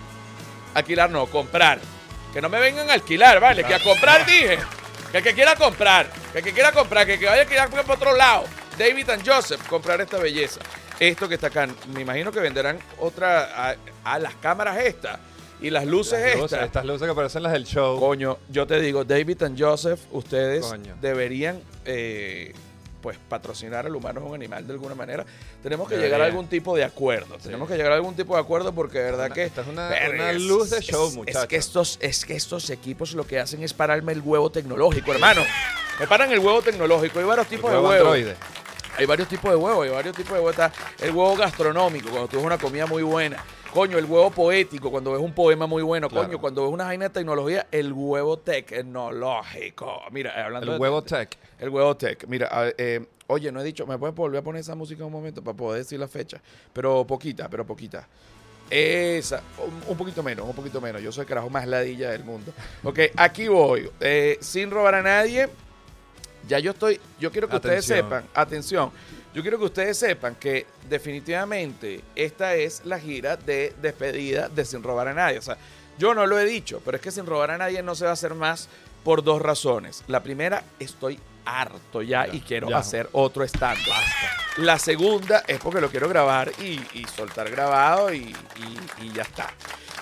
Alquilar no, comprar. Que no me vengan a alquilar, ¿vale? Que a comprar dije. Que el que quiera comprar, que el que quiera comprar, que el que vaya a alquilar por otro lado. David and Joseph, comprar esta belleza. Esto que está acá, me imagino que venderán otra a, a las cámaras estas y las luces Las luces, estas. estas luces que parecen las del show. Coño, yo te digo, David and Joseph, ustedes Coño. deberían eh, pues patrocinar al humano es un animal de alguna manera. Tenemos que llegar a algún tipo de acuerdo. Sí. Tenemos que llegar a algún tipo de acuerdo porque de verdad Una- que esta es una- una es- luz de es- show, es, muchacho. que estos es que estos equipos lo que hacen es pararme el huevo tecnológico, hermano. Me paran el huevo tecnológico. Hay varios tipos de Huevo huevos. androide. Hay varios tipos de huevos, hay varios tipos de huevos. Está el huevo gastronómico, cuando tú ves una comida muy buena. Coño, el huevo poético, cuando ves un poema muy bueno. Claro. Coño, cuando ves una vaina de tecnología, el huevo tecnológico. Mira, eh, hablando El de- huevo tech. El huevo tech. Mira, eh, oye, no he dicho, ¿me puedes volver a poner esa música un momento para poder decir la fecha? Pero poquita, pero poquita. Esa, un, un poquito menos, un poquito menos. Yo soy el carajo más ladilla del mundo. Ok, aquí voy. Eh, sin robar a nadie. Ya yo estoy, yo quiero que ustedes sepan, atención, yo quiero que ustedes sepan que definitivamente esta es la gira de despedida de Sin Robar a Nadie. O sea, yo no lo he dicho, pero es que Sin Robar a Nadie no se va a hacer más por dos razones. La primera, estoy harto ya, Ya, y quiero ya. hacer otro stand La segunda es porque lo quiero grabar y, y soltar grabado y, y- y ya está.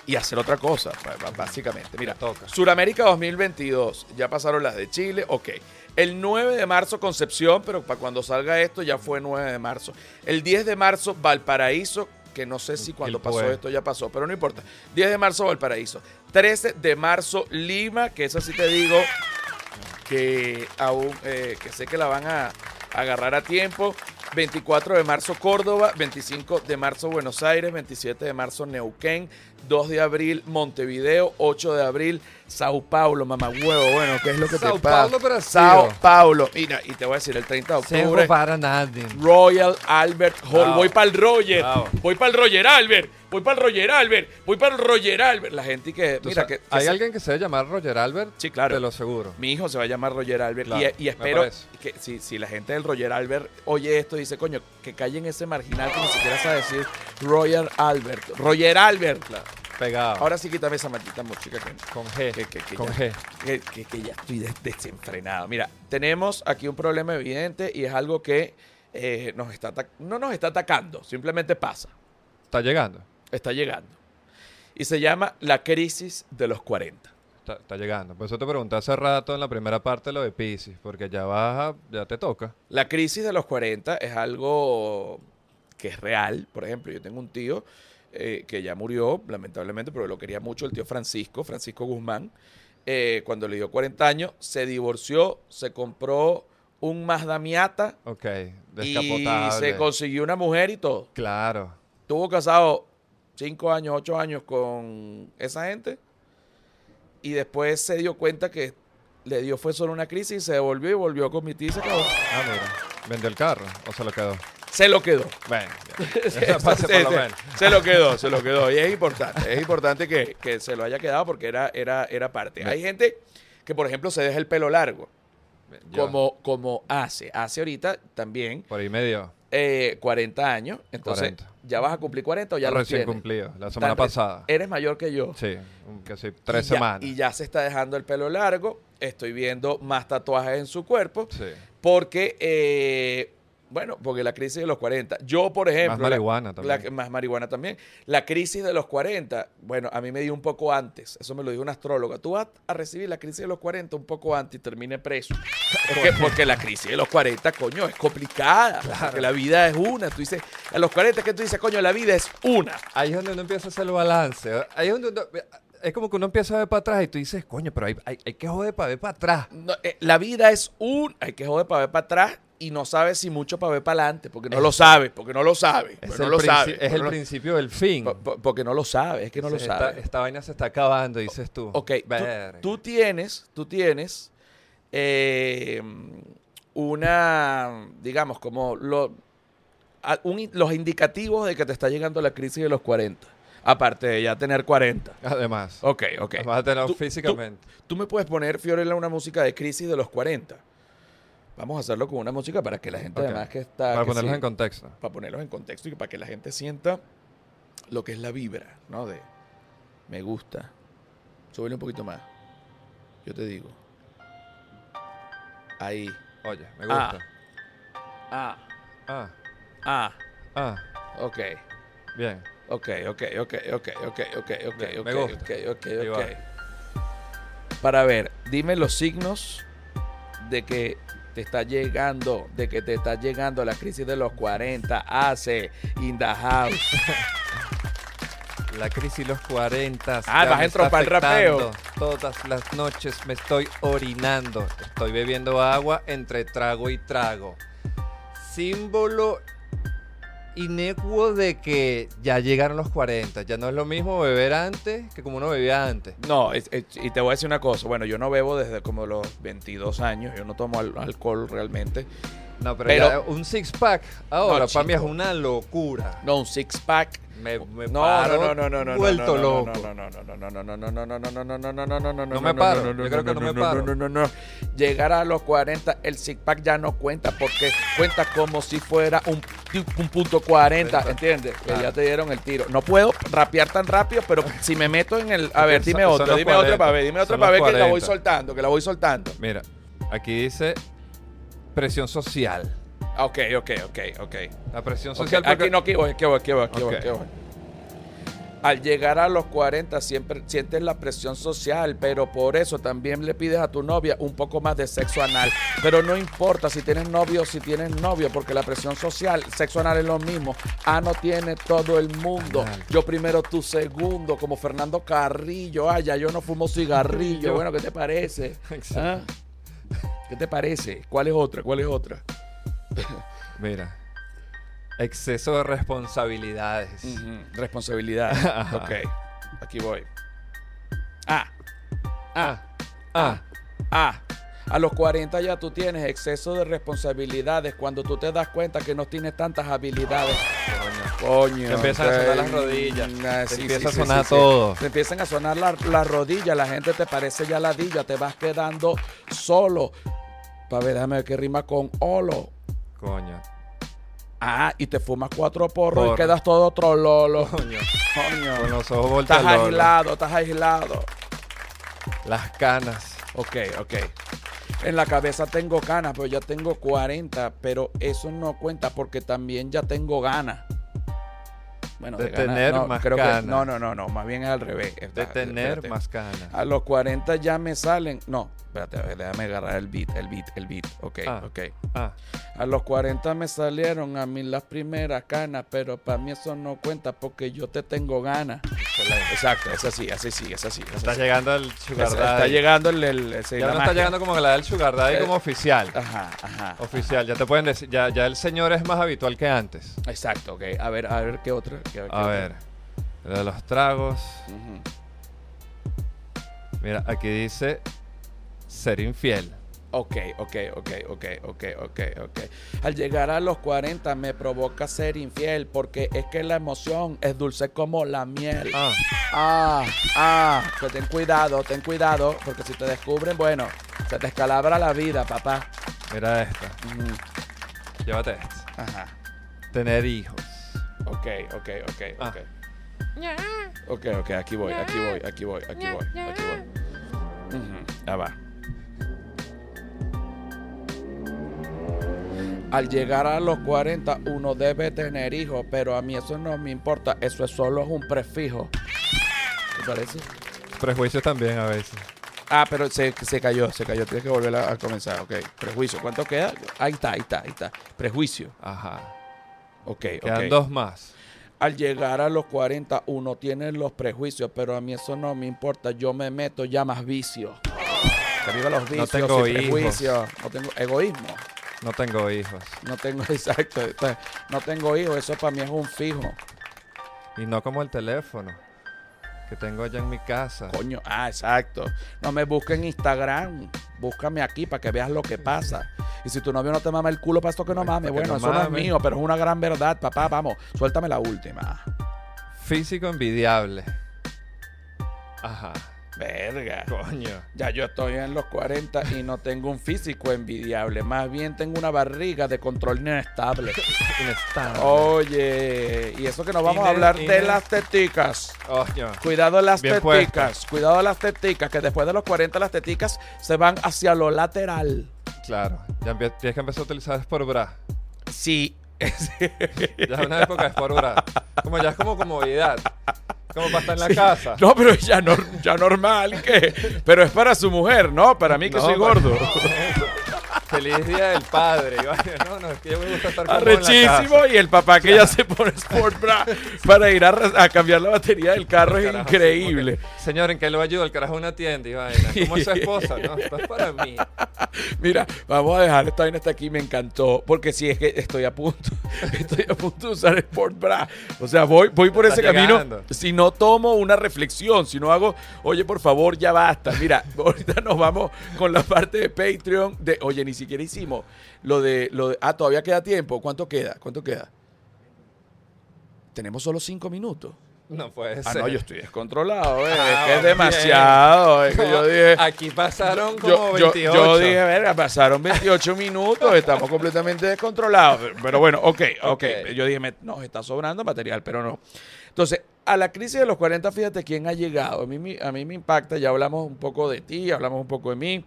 Y hacer otra cosa, básicamente. Mira, toca. Suramérica 2022, ya pasaron las de Chile, ok. El 9 de marzo Concepción, pero para cuando salga esto ya fue 9 de marzo. El 10 de marzo Valparaíso, que no sé si cuando pasó esto ya pasó, pero no importa. 10 de marzo Valparaíso. 13 de marzo Lima, que esa sí te digo que aún eh, que sé que la van a agarrar a tiempo. 24 de marzo Córdoba, 25 de marzo Buenos Aires, 27 de marzo Neuquén, 2 de abril Montevideo, 8 de abril Sao Paulo, mamá huevo, bueno, ¿qué es lo que Sao te pasa? Paulo, Brasil. Sao Paulo, mira, y te voy a decir, el 30 de octubre, robar a nadie. Royal Albert Hall, Bravo. voy para el Roger, Bravo. voy para el Roger Albert, voy para el Roger Albert, voy para el Roger Albert, la gente que, mira, que, que ¿Hay se- alguien que se debe llamar Roger Albert? Sí, claro. Te lo seguro. Mi hijo se va a llamar Roger Albert Claro, y, espero que si, si la gente del Roger Albert oye esto y dice, coño, que callen ese marginal que ni siquiera sabe decir Roger Albert. Roger Albert. Pegado. Ahora sí quítame esa maldita música con G. que, que- que con ya, G. que- que- que ya estoy des- desenfrenado. Mira, tenemos aquí un problema evidente y es algo que eh, nos está no nos está atacando, simplemente pasa, Está llegando. Está llegando. Y se llama la crisis de los 40. está, está llegando. Por eso te pregunté hace rato en la primera parte lo de Pisces, porque ya baja, ya te toca. La crisis de los 40 es algo que es real. Por ejemplo, yo tengo un tío eh, que ya murió, lamentablemente, pero lo quería mucho, el tío Francisco, Francisco Guzmán. Eh, cuando le dio 40 años, se divorció, se compró un Mazda Miata Ok, y descapotable. se consiguió una mujer y todo. Claro. Estuvo casado 5 años, 8 años con esa gente y después se dio cuenta que le dio fue solo una crisis y se devolvió y volvió con mi tía y se acabó. Ah, mira. ¿Vendió el carro o se lo quedó? Se lo quedó. Bueno, lo. Se lo quedó, se lo quedó. Y es importante, es importante que, que se lo haya quedado porque era, era, era parte. Hay gente que, por ejemplo, se deja el pelo largo, como, como hace. Hace ahorita también Por ahí medio. Eh, 40 años. Entonces, 40. ¿ya vas a cumplir 40 o ya lo recién tienes? cumplido. La semana Tan pasada. Eres mayor que yo. Sí, sí, tres y ya- semanas. Y ya se está dejando el pelo largo. Estoy viendo más tatuajes en su cuerpo. Sí. Porque, eh, bueno, porque la crisis de los 40. Yo, por ejemplo. Más la- marihuana la- también. más marihuana también. La crisis de los 40, bueno, a mí me dio un poco antes. Eso me lo dijo una astróloga. Tú vas a recibir la crisis de los 40 un poco antes y termine preso. Porque, porque la crisis de los 40, coño, es complicada. Porque la vida es una. Tú dices, a los 40 que tú dices, coño, la vida es una. Ahí es donde uno empieza a hacer el balance. Ahí es donde uno- es como que uno empieza a ver para atrás y tú dices, coño, pero hay, hay, hay que joder para ver para atrás. No, eh, la vida es un. Hay que joder para ver para atrás y no sabes si mucho para ver para adelante. Porque no lo sabes. Porque no lo sabes. Es, no el, lo princi- sabes. es porque el no- principio del fin. po- po- Porque no lo sabes. Es que no lo Sí, esta, vaina se está acabando, dices tú. Ok, tú, tú tienes, tú tienes eh, una, digamos, como lo- un los indicativos de que te está llegando la crisis de los 40. Aparte de ya tener 40. Además, Ok, ok. vas a tener Tú- físicamente. Tú me puedes poner, Fiorella, una música de crisis de los 40. Vamos a hacerlo con una música para que la gente, Ok. además que está... para que ponerlos sí- en contexto. para ponerlos en contexto y para que la gente sienta lo que es la vibra, ¿no? De me gusta. Súbele un poquito más. Yo te digo. Ahí. Oye, me Ah. gusta. Ah, Ah, ah. ah, Ok, bien. ok, ok, ok, ok, ok, ok, ok, Bien, ok, me gusta. ok, ok, ok. va. Para ver, dime los signos de que te está llegando, de que te está llegando la crisis de los 40, hace in the house. La crisis de los 40. Ah, vas a me está entropar el rapeo. Todas las noches me estoy orinando. Estoy bebiendo agua entre trago y trago. Símbolo inecuo de que ya llegaron los 40. Ya no es lo mismo beber antes que como uno bebía antes. No, es- es- y te voy a decir una cosa. Bueno, yo no bebo desde como los 22 años. Yo no tomo al- alcohol realmente. No, pero, Pero- ya un six pack ahora No, para mí es una locura. No, un six pack. Me, me No, paro no, no, no, no, no. vuelto no, loco. No, no, no, no, no, no, no, no, no, no, no, no, no, no, no, no, no, no, No me paro, yo creo que no me paro. No, no, no. Llegar a los 40, el six pack ya no cuenta porque cuenta como si fuera un, un punto 40, ¿entiendes? Que ya te dieron el tiro. No puedo rapear tan rápido, pero si me meto en el... A ver, dime los dime otra 40, para ver, dime otra son para ver que la voy 40. soltando, que la voy soltando. Mira, aquí dice presión social. Ok, ok, ok, ok. La presión social porque- Aquí no, aquí voy, aquí voy, aquí voy, aquí voy, aquí voy. Al llegar a los 40 siempre sientes la presión social, pero por eso también le pides a tu novia un poco más de sexo anal. Pero no importa si tienes novio o si tienes novio, porque la presión social, sexo anal es lo mismo. Ah, no tiene todo el mundo. Anal. Yo primero, tú segundo, como Fernando Carrillo. Ah, ya yo no fumo cigarrillo. Bueno, ¿qué te parece? Exacto. ¿Ah? ¿Qué te parece? ¿Cuál es otra? ¿Cuál es otra? Mira, exceso de responsabilidades. Ujú, Responsabilidad. Ajá. ok. Aquí voy. Ah. Ah, ah, Ah. A los 40 ya tú tienes exceso de responsabilidades cuando tú te das cuenta que no tienes tantas habilidades. Coño. Te empiezan a sonar las rodillas, ah, te sí, empieza sí, a sonar sí, todo. Te empiezan a sonar la- las rodillas, la gente te parece ya ladilla, te vas quedando solo. Para ver, déjame ver qué rima con holo. coño. Ah, y te fumas cuatro porros Porro. y quedas todo otro lolo. Coño. Coño. Con los ojos Estás volteados. aislado, estás aislado. Las canas. Ok, ok. En la cabeza tengo canas, pero ya tengo 40, pero eso no cuenta porque también ya tengo ganas. Bueno, De ganas, tener no, más creo que- canas. no, no, no, no, más bien es al revés. De Está- tener espérate. más canas. A los 40 ya me salen. No, espérate, a ver, déjame agarrar el beat, el beat, el beat. Ok, Ah. ok. Ah, A los 40 me salieron a mí las primeras canas, pero para mí eso no cuenta porque yo te tengo ganas. Exacto, es así, así sí, es así. es Está así. llegando el sugar Es- está llegando el, el- Ya no está llegando como la del sugar daddy Eh, como oficial. Ajá, ajá. Oficial, ya te pueden decir, ya, ya el señor es más habitual que antes. Exacto, ok. A ver, a ver qué otra. Qué- A ver, lo de los tragos. Mira, aquí dice ser infiel. Ok, ok, ok, ok, ok, ok, ok. Al llegar a los 40 me provoca ser infiel porque es que la emoción es dulce como la miel. Ah, Ah, ah, que ten cuidado, ten cuidado, porque si te descubren, bueno, se te escalabra la vida, papá. mira esta. Llévate esta. Ajá. Tener hijos. Ok, ok, ok, Ah. ok. Ok, ok, aquí voy, aquí voy, aquí voy, aquí voy, aquí voy. Ya va. Al llegar a los 40 uno debe tener hijos, pero a mí eso no me importa, eso es solo un prefijo. ¿Te parece? Prejuicios también a veces. Ah, pero se, se cayó, se cayó, tienes que volver a, a comenzar, ok. Prejuicio, ¿cuánto queda? Ahí está, ahí está, ahí está. Prejuicio, Ajá. Ok, Quedan ok. dos más. Al llegar a los 40 uno tiene los prejuicios, pero a mí eso no me importa, yo me meto ya más vicios. Que viva los vicios, tengo prejuicios, no tengo egoísmo, No tengo hijos. no tengo, exacto, no tengo hijos, eso para mí es un fijo. Y no como el teléfono que tengo allá en mi casa. Coño, ah, exacto. No me busques en Instagram, búscame aquí para que veas lo que pasa. Y si tu novio no te mama el culo, para esto que no que bueno, no eso no es mame. mío, pero es una gran verdad, papá, vamos, suéltame la última. Físico envidiable. Ajá. Verga. Coño. Ya yo estoy en los 40 y no tengo un físico envidiable. Más bien tengo una barriga de control inestable. Inestable. Oye, y eso que nos vamos a Ine- hablar de las teticas. Coño. Cuidado las Bien teticas. Cuidado las teticas, que después de los 40 las teticas se van hacia lo lateral. Claro. Ya tienes que empezar a utilizar Sport Bra. Sí. Ya es una época de Sport Bra. Como ya es como comodidad. Como para estar en la casa. No, pero ya, no, ya normal que. Pero es para su mujer, ¿no? Para mí que No, soy para- gordo. Feliz día del padre. No, no, es que yo me gusta estar la Arrechísimo y el papá que ya se pone Sport Bra para ir a, a cambiar la batería del carro es Carajo, increíble. sí, porque, Señor, ¿en qué lo ayudo? El carajo es una tienda y vaina. ¿Cómo es su esposa? No, esto es para mí. Mira, vamos a dejar esta vaina hasta aquí, me encantó, porque si es que estoy a punto, estoy a punto de usar Sport Bra. O sea, voy, voy por ese camino. Si no tomo una reflexión, si no hago, oye, por favor, ya basta. Mira, ahorita nos vamos con la parte de Patreon de, oye, ni siquiera hicimos lo de, lo de, ah, todavía queda tiempo. ¿Cuánto queda? ¿Cuánto queda? Tenemos solo cinco minutos. No puede Ah, ser. no, yo estoy descontrolado, eh, Ah, es que es bien. demasiado. Es que yo dije, Aquí pasaron como yo, yo- 28. yo dije, verga, pasaron 28 minutos, estamos completamente descontrolados. Pero, pero bueno, ok, ok. Ok. Yo dije, me- nos está sobrando material, pero no. Entonces, a la crisis de los 40, fíjate quién ha llegado. A mí, me- a mí me impacta, ya hablamos un poco de ti, hablamos un poco de mí,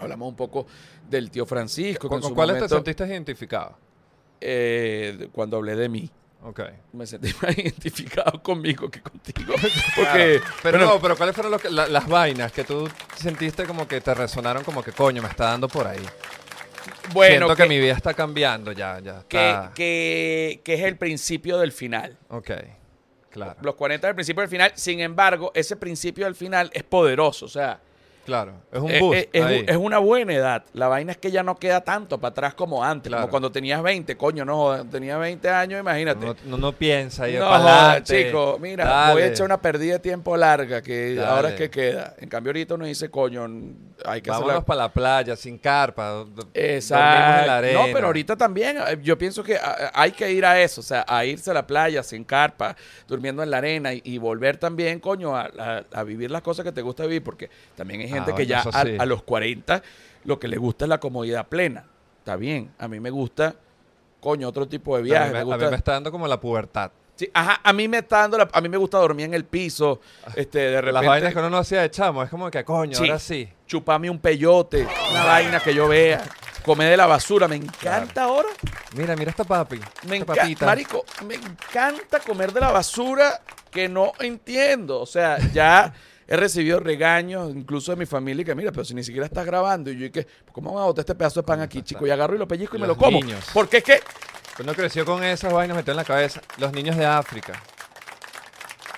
hablamos un poco del tío Francisco. que ¿Con, cuáles te sentiste identificado? eh, cuando hablé de mí. Ok. Me sentí más identificado conmigo que contigo. Porque, Claro. Pero bueno, no, pero ¿cuáles fueron los que- la- las vainas que tú sentiste como que te resonaron como que coño, me está dando por ahí? bueno, Siento que, que, mi vida está cambiando ya, ya que, está. que- que es el principio del final. Ok, claro. Los 40 es el principio del final. Sin embargo, ese principio del final es poderoso. O sea, Claro, es un es, boost es- es una buena edad. La vaina es que ya no queda tanto para atrás como antes. Claro. Como cuando tenías 20. Coño, no, tenía 20 años, imagínate. no, no, no piensa y No, para chico, mira, Dale. voy a echar una pérdida de tiempo larga que Dale. ahora es que queda. En cambio, ahorita uno dice, coño, hay que hacer Vámonos la- para la playa, sin carpa. en Exacto. la arena. No, pero ahorita también eh, yo pienso que ah, hay que ir a eso, o sea, a irse a la playa sin carpa, durmiendo en la arena y, y volver también, coño, a, a- a vivir las cosas que te gusta vivir, porque también hay gente Ah, que ya a, sí. a los 40 lo que le gusta es la comodidad plena. Está bien, a mí me gusta, coño, otro tipo de A mí viaje. me, a mí me está dando como la pubertad. Sí, ajá, a mí me está dando, la- a mí me gusta dormir en el piso, este, de repente Las vainas que uno no hacía de chamo, es como que coño, Sí. ahora sí. chuparme un peyote, una vaina que yo vea, comer de la basura, me encanta ahora Mira, mira esta papi. Me esta papita. marico, me encanta comer de la basura que no entiendo. O sea, ya he recibido regaños, incluso de mi familia, que mira, pero si ni siquiera estás grabando. Y yo, ¿y qué? ¿Cómo van a botar este pedazo de pan aquí, chico? Y agarro y lo pellizco y me lo como. niños. Porque es que Uno creció con esas vainas metidas en la cabeza. Los niños de África.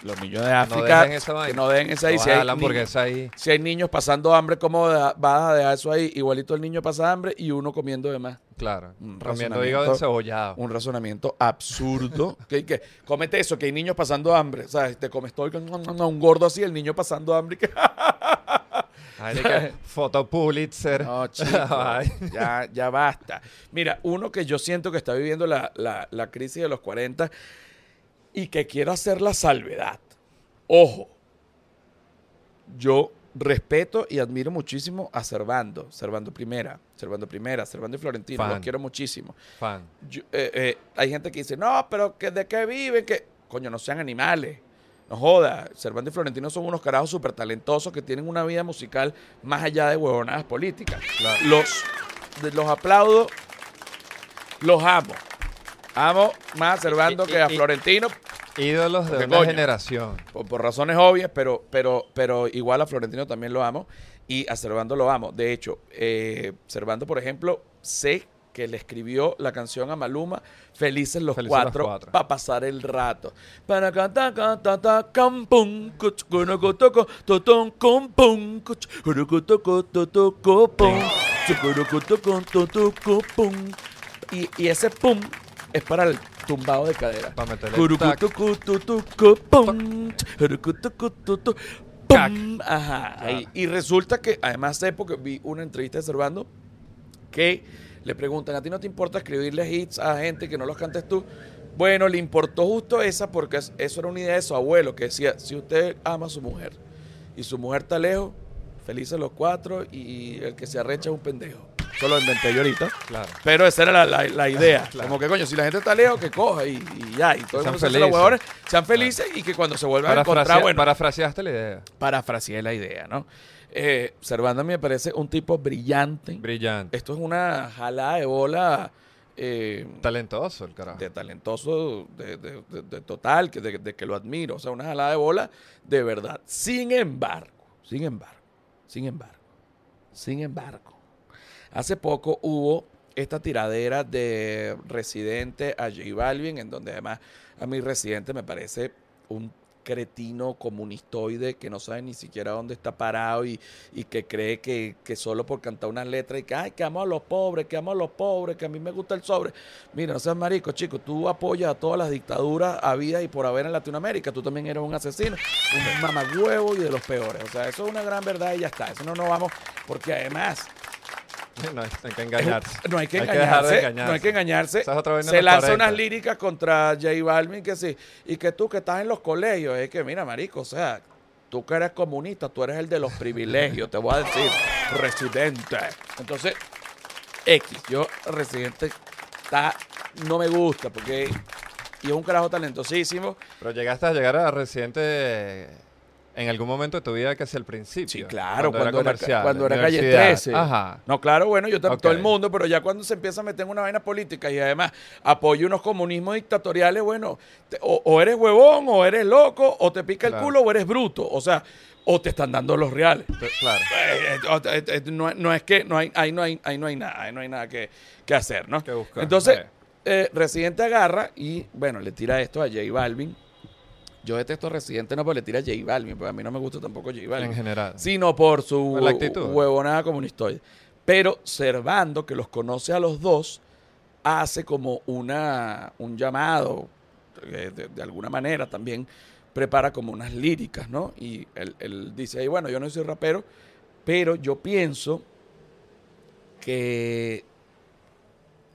Los niños de África, que no dejen esa ahí. No Si hay, la ni- hamburguesa ahí. si hay niños pasando hambre, ¿cómo vas a dejar eso ahí? Igualito el niño pasa hambre y uno comiendo de más. Claro. Un Comiendo hígado encebollado. Un razonamiento absurdo. que, que comete eso, que hay niños pasando hambre. O sea, te comes todo que- un gordo así, el niño pasando hambre. que- foto Pulitzer. No, chico, ya, ya basta. Mira, uno que yo siento que está viviendo la, la- la crisis de los 40 y que quiero hacer la salvedad. Ojo, yo respeto y admiro muchísimo a Servando, Servando Primera, Servando Primera, Servando y Florentino, Fan. los quiero muchísimo. Fan. Yo- eh, eh, hay gente que dice, no, pero que ¿de qué viven? Que Coño, no sean animales. No joda. Cervantes y Florentino son unos carajos súper talentosos que tienen una vida musical más allá de huevonadas políticas. Claro. Los, los aplaudo, los amo. Amo más a Cervando Y- que a Florentino Ídolos de Porque, una coño. generación. por, por razones obvias, pero, pero, pero igual a Florentino también lo amo y a Servando lo amo. De hecho, eh, Servando, por ejemplo, sé que le escribió la canción a Maluma, Felices los Felices cuatro, cuatro. para pasar el rato. Para cuch, toco, totón, compum, cuch, cunucu, toco, toco, copum, chucurucu, toco, toco, copum. Y, y ese pum es para el tumbado de cadera. Para meterle. Ajá. Claro. ahí. Y resulta que, además sé porque vi una entrevista de Servando que le preguntan, ¿a ti no te importa escribirle hits a gente que no los cantes tú? Bueno, le importó justo esa porque es- eso era una idea de su abuelo que decía, si usted ama a su mujer y su mujer está lejos, felices los cuatro y el que se arrecha es un pendejo. Eso lo inventé yo ahorita. Claro. Pero esa era la, la- la idea. Claro. Como que, coño, si la gente está lejos, que coja y, y ya. Y todo el Sean mundo se hace los huevones, sean felices y que cuando se vuelvan a encontrar, bueno, Parafraseaste la idea. parafraseé la idea, ¿no? Eh, Servando a mí me parece un tipo brillante. Brillante. Esto es una jalada de bola eh, Talentoso el carajo. de talentoso, de, de- de- de total, que, de que lo admiro. O sea, una jalada de bola de verdad. Sin embargo, sin embargo, sin embargo, sin embargo, hace poco hubo esta tiradera de Residente a J Balvin, en donde además a mi Residente me parece un cretino comunistoide que no sabe ni siquiera dónde está parado y, y que cree que, que solo por cantar unas letras y que, ay, que amo a los pobres, que amo a los pobres, que a mí me gusta el sobre. Mira, no seas marico, chico, tú apoyas a todas las dictaduras habidas y por haber en Latinoamérica, tú también eres un asesino, un mamagüevo y de los peores. O sea, eso es una gran verdad y ya está. Eso no nos vamos, porque además No hay, hay que engañarse. no hay que Hay que dejar engañarse, no hay que engañarse. Es Se lanza 40. unas líricas contra J Balvin que sí, y que tú que estás en los colegios, es que mira, marico, o sea, tú que eres comunista, tú eres el de los privilegios, te voy a decir, residente. Entonces, X, yo residente está no me gusta porque y es un carajo talentosísimo. Pero llegaste a llegar a Residente en algún momento de tu vida que es el principio. Sí, claro, cuando, era, comercial, cuando era calle universidad. 13. Ajá. No, claro, bueno, yo también, todo el mundo, pero ya cuando se empieza a meter en una vaina política y además apoya unos comunismos dictatoriales, bueno, te- o, o eres huevón, o eres loco, o te pica el culo, o eres bruto. O sea, o te están dando los reales. Claro. Eh, eh, eh, no, no es que no hay, ahí no hay, ahí no hay nada, ahí no hay nada que, que hacer, ¿no? Que buscar, Entonces, eh, Residente agarra y, bueno, le tira esto a J Balvin. Yo detesto a Residente no porque le tira a J Balvin, porque a mí no me gusta tampoco J Balvin En general. sino por su Por la actitud. huevonada comunistoide. Pero Servando, que los conoce a los dos, hace como una, un llamado, eh, de, de alguna manera también prepara como unas líricas, ¿no? Y él, él dice ahí, bueno, yo no soy rapero, pero yo pienso que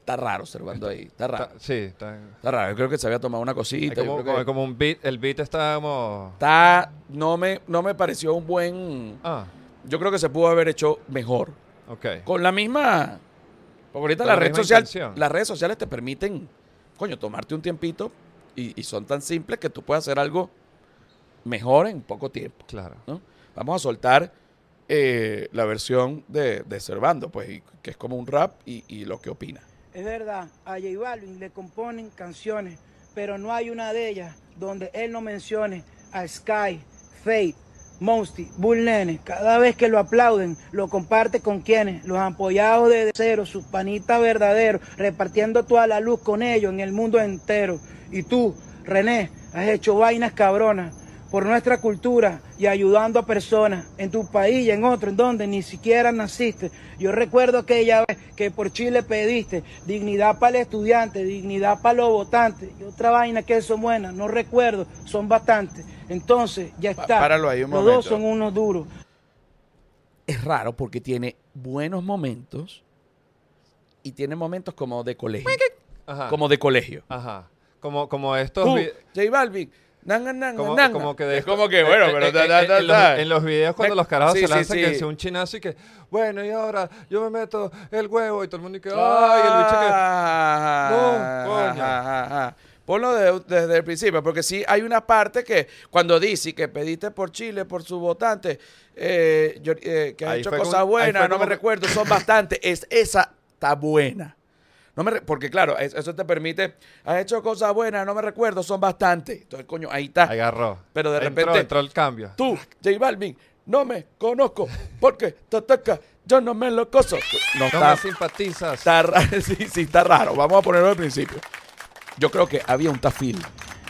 está raro Servando ahí, está raro. Está- sí, está, Está raro, yo creo que se había tomado una cosita. yo como, creo que como- un beat. El beat está como. está, no me, no me pareció un buen... Ah, Yo creo que se pudo haber hecho mejor. ok. Con la misma. Porque ahorita la la red social, las redes sociales te permiten, coño, tomarte un tiempito y, y son tan simples que tú puedes hacer algo mejor en poco tiempo. Claro. ¿no? Vamos a soltar eh, la versión de, de Servando, pues, y- que es como un rap y, y lo que opina. Es verdad, a J Balvin le componen canciones, pero no hay una de ellas donde él no mencione a Sky, Fate, Mosty, Bull Nene. Cada vez que lo aplauden, lo comparte con quienes, los apoyados de cero, sus panitas verdaderos, repartiendo toda la luz con ellos en el mundo entero. Y tú, René, has hecho vainas cabronas por nuestra cultura y ayudando a personas en tu país y en otro, en donde ni siquiera naciste. Yo recuerdo aquella vez que por Chile pediste dignidad para el estudiante, dignidad para los votantes y otra vaina que son buenas, no recuerdo, son bastantes. Entonces, ya está. páralo ahí un los momento. dos son unos duros. Es raro porque tiene buenos momentos y tiene momentos como de colegio. Ajá. Como de colegio. Ajá. Como, como estos. J Balvin, Como, como que de es como que, bueno, pero en, los, ta. en los videos cuando los carajos sí, se lanzan sí. que sea un chinazo y que bueno y ahora yo me meto el huevo y todo el mundo y que ay el bicho que Ah, No, coño. ajá, ajá. Ponlo de- desde el principio, porque sí hay una parte que cuando dice que pediste por Chile, por su votante, eh, yo- eh, que ha Ahí hecho cosas buenas, no me que- recuerdo, son bastantes. Es, esa está buena. No me re- porque claro, es- eso te permite, has hecho cosas buenas, no me recuerdo, son bastantes. Entonces, coño, ahí está. agarró Pero de Entró- repente- entró el cambio Tú, J Balvin, no me conozco porque te toca, yo no me lo coso. No, no está, me simpatizas está raro, sí, sí, está raro. Vamos a ponerlo al principio. Yo creo que había un tafil.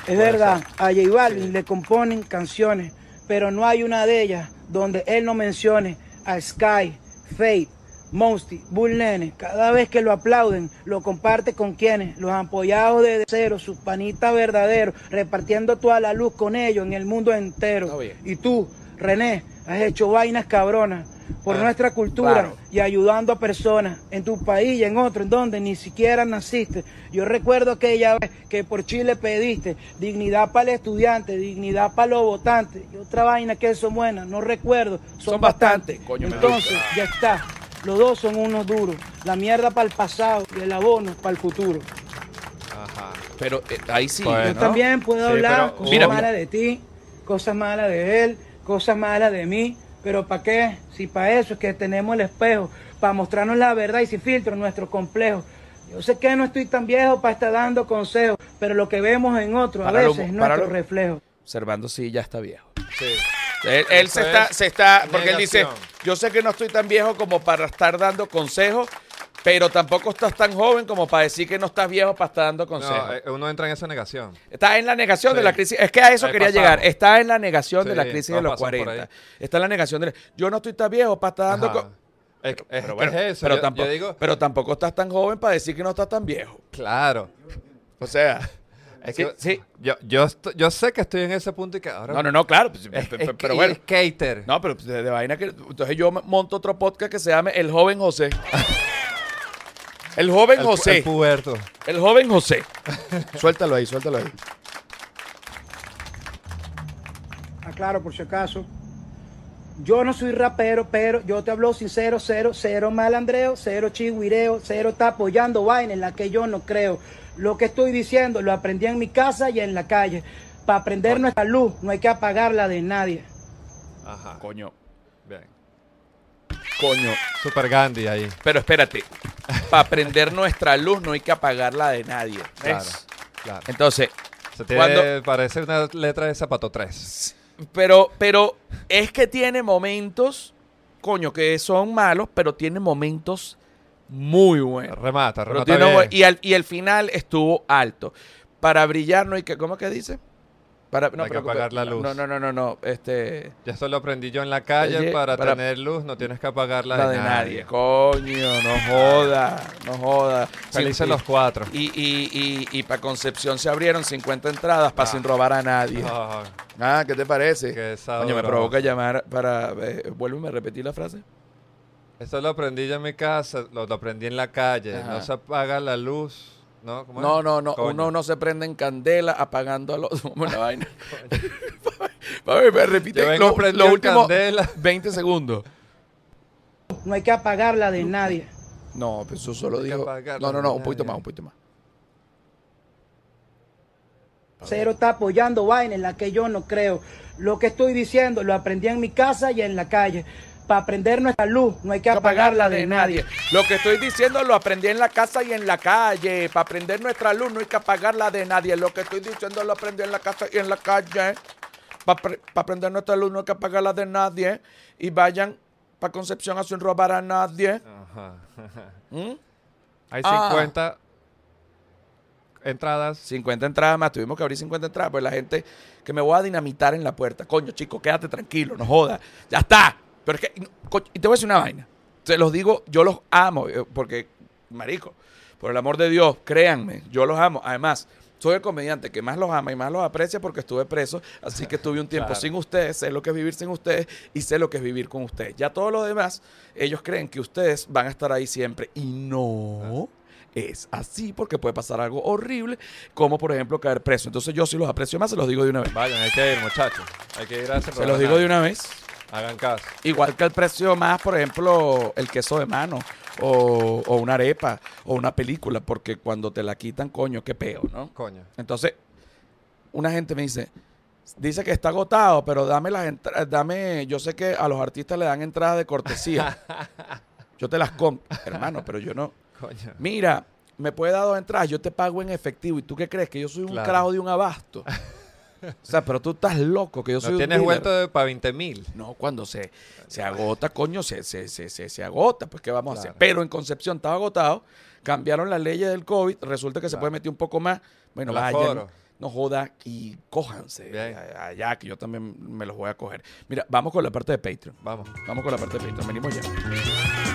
Es verdad, a J Balvin le componen canciones, pero no hay una de ellas donde él no mencione a Sky, Fate, Mosty, Bull Nene. Cada vez que lo aplauden, lo comparte con quienes, los apoyados de cero, sus panitas verdaderos, repartiendo toda la luz con ellos en el mundo entero. Y tú, René, has hecho vainas cabronas por Ah, nuestra cultura claro. y ayudando a personas en tu país y en otro, en donde ni siquiera naciste. Yo recuerdo aquella vez que por Chile pediste dignidad para el estudiante, dignidad para los votantes y otra vaina que son buenas, no recuerdo, son, Son bastantes. me Entonces, ya está. Los dos son unos duros. La mierda para el pasado y el abono para el futuro. Ajá. Pero eh, ahí sí. Bueno. Yo también puedo Sí, hablar pero- cosas Mira, malas de ti, cosas malas de él, cosas malas de mí. Pero ¿para qué? Si para eso es que tenemos el espejo, para mostrarnos la verdad y sin filtro nuestro complejo. Yo sé que no estoy tan viejo para estar dando consejos, pero lo que vemos en otros a veces es nuestro reflejo. Observando sí ya está viejo. sí Él, él se está, es se está, porque él dice. Yo sé que no estoy tan viejo como para estar dando consejos, pero tampoco estás tan joven como para decir que no estás viejo para estar dando consejos. no, eh, uno entra en esa negación Está en la negación de la crisis. Es que a eso Ahí quería pasamos. llegar. Está en la negación de la crisis de los pasan por 40. ahí. Está en la negación de... Yo no estoy tan viejo para estar dando... Es- es, Pero que bueno, es eso pero, yo- tampoco, yo digo pero tampoco estás tan joven para decir que no estás tan viejo. claro O sea... es sí, que sí. yo yo yo sé que estoy en ese punto y que ahora No, no, no, claro. pues, es, pe- pe- es pero que- bueno. es skater No, pero de, de vaina que... Entonces yo monto otro podcast que se llame El Joven José. El Joven el, José. el puberto El joven José. suéltalo ahí, suéltalo ahí. Aclaro por si acaso. Yo no soy rapero, pero yo te hablo sincero, cero, cero malandreo, cero chigüireo, cero está apoyando vaina en la que yo no creo. Lo que estoy diciendo lo aprendí en mi casa y en la calle. Para aprender nuestra luz no hay que apagarla de nadie. ajá Coño, bien coño. super Gandhi ahí Pero espérate. Para prender nuestra luz no hay que apagarla de nadie. ¿ves? claro claro Entonces, Se tiene, cuando- parece una letra de zapato 3 pero, pero es que tiene momentos, coño, que son malos, pero tiene momentos muy buenos. remata remata tiene bien. buen- y, al, y el final estuvo alto. Para brillar no hay que, ¿cómo que dice? Para, Hay que apagar la luz. No, no, no, no, no. Este, Ya esto lo aprendí yo en la calle. Oye, para, para- tener luz no tienes que apagarla la de nadie. Coño, no joda, no joda. Felices Sí, los cuatro. Y, y, y, y para Concepción se abrieron 50 entradas para Ah. sin robar a nadie. Ah, Ah, ¿qué te parece? qué Coño, me provoca llamar para... Eh, vuélveme a repetir la frase. Esto lo aprendí yo en mi casa, lo, lo aprendí en la calle. Ajá. No se apaga la luz. ¿No? No, no, no. Uno no se prende en candela apagando a los... Una vaina. A ver, me repite Yo vengo lo- prendido los en últimos candela. 20 segundos. No hay que apagarla de nadie. No, pues eso solo dijo... apagarla No, no, no, un poquito más, un poquito más. Cero está apoyando vaina en la que yo no creo. Lo que estoy diciendo lo aprendí en mi casa y en la calle. Para prender nuestra luz no hay que apagarla de nadie. Lo que estoy diciendo lo aprendí en la casa y en la calle. Para prender nuestra luz no hay que apagarla de nadie. Lo que estoy diciendo lo aprendí en la casa y en la calle. Para prender nuestra luz no hay que apagarla de nadie. Y vayan para Concepción a sin robar a nadie. Ajá. ¿Mm? Hay Ah. 50 entradas. 50 entradas más, tuvimos que abrir 50 entradas, pues la gente que me voy a dinamitar en la puerta. Coño, chico, quédate tranquilo, no jodas. Ya está. Pero es que, y te voy a decir una vaina. Se los digo, yo los amo, eh, porque, marico, por el amor de Dios, créanme, yo los amo. Además, soy el comediante que más los ama y más los aprecia porque estuve preso, así que estuve un tiempo Claro. sin ustedes, sé lo que es vivir sin ustedes y sé lo que es vivir con ustedes. Ya todo lo demás, ellos creen que ustedes van a estar ahí siempre y no es así porque puede pasar algo horrible, como por ejemplo caer preso. Entonces yo sí los aprecio más, se los digo de una vez. Vayan, hay que ir, muchachos. Hay que ir a Se los digo de una vez. Hagan caso. Igual que el precio más, por ejemplo, el queso de mano o, o una arepa o una película, porque cuando te la quitan, coño, qué peo, ¿no? Coño. Entonces, una gente me dice, dice que está agotado, pero dame las entradas, dame, yo sé que a los artistas le dan entradas de cortesía. yo te las compro, hermano, pero yo no. Coño. Mira, me puede dar dos entradas, yo te pago en efectivo. ¿Y tú qué crees? Que yo soy un Claro. carajo de un abasto. o sea, pero tú estás loco, que yo soy No un tienes dealer. vuelto para 20 mil. No, cuando se, se agota, coño, se, se, se, se, se agota, pues ¿qué vamos a hacer? Pero en Concepción estaba agotado, cambiaron las leyes del COVID, resulta que se puede meter un poco más. Bueno, El vayan, no joda y cójanse Bien. allá, que yo también me los voy a coger. Mira, vamos con la parte de Patreon. Vamos. Vamos con la parte de Patreon, venimos ya.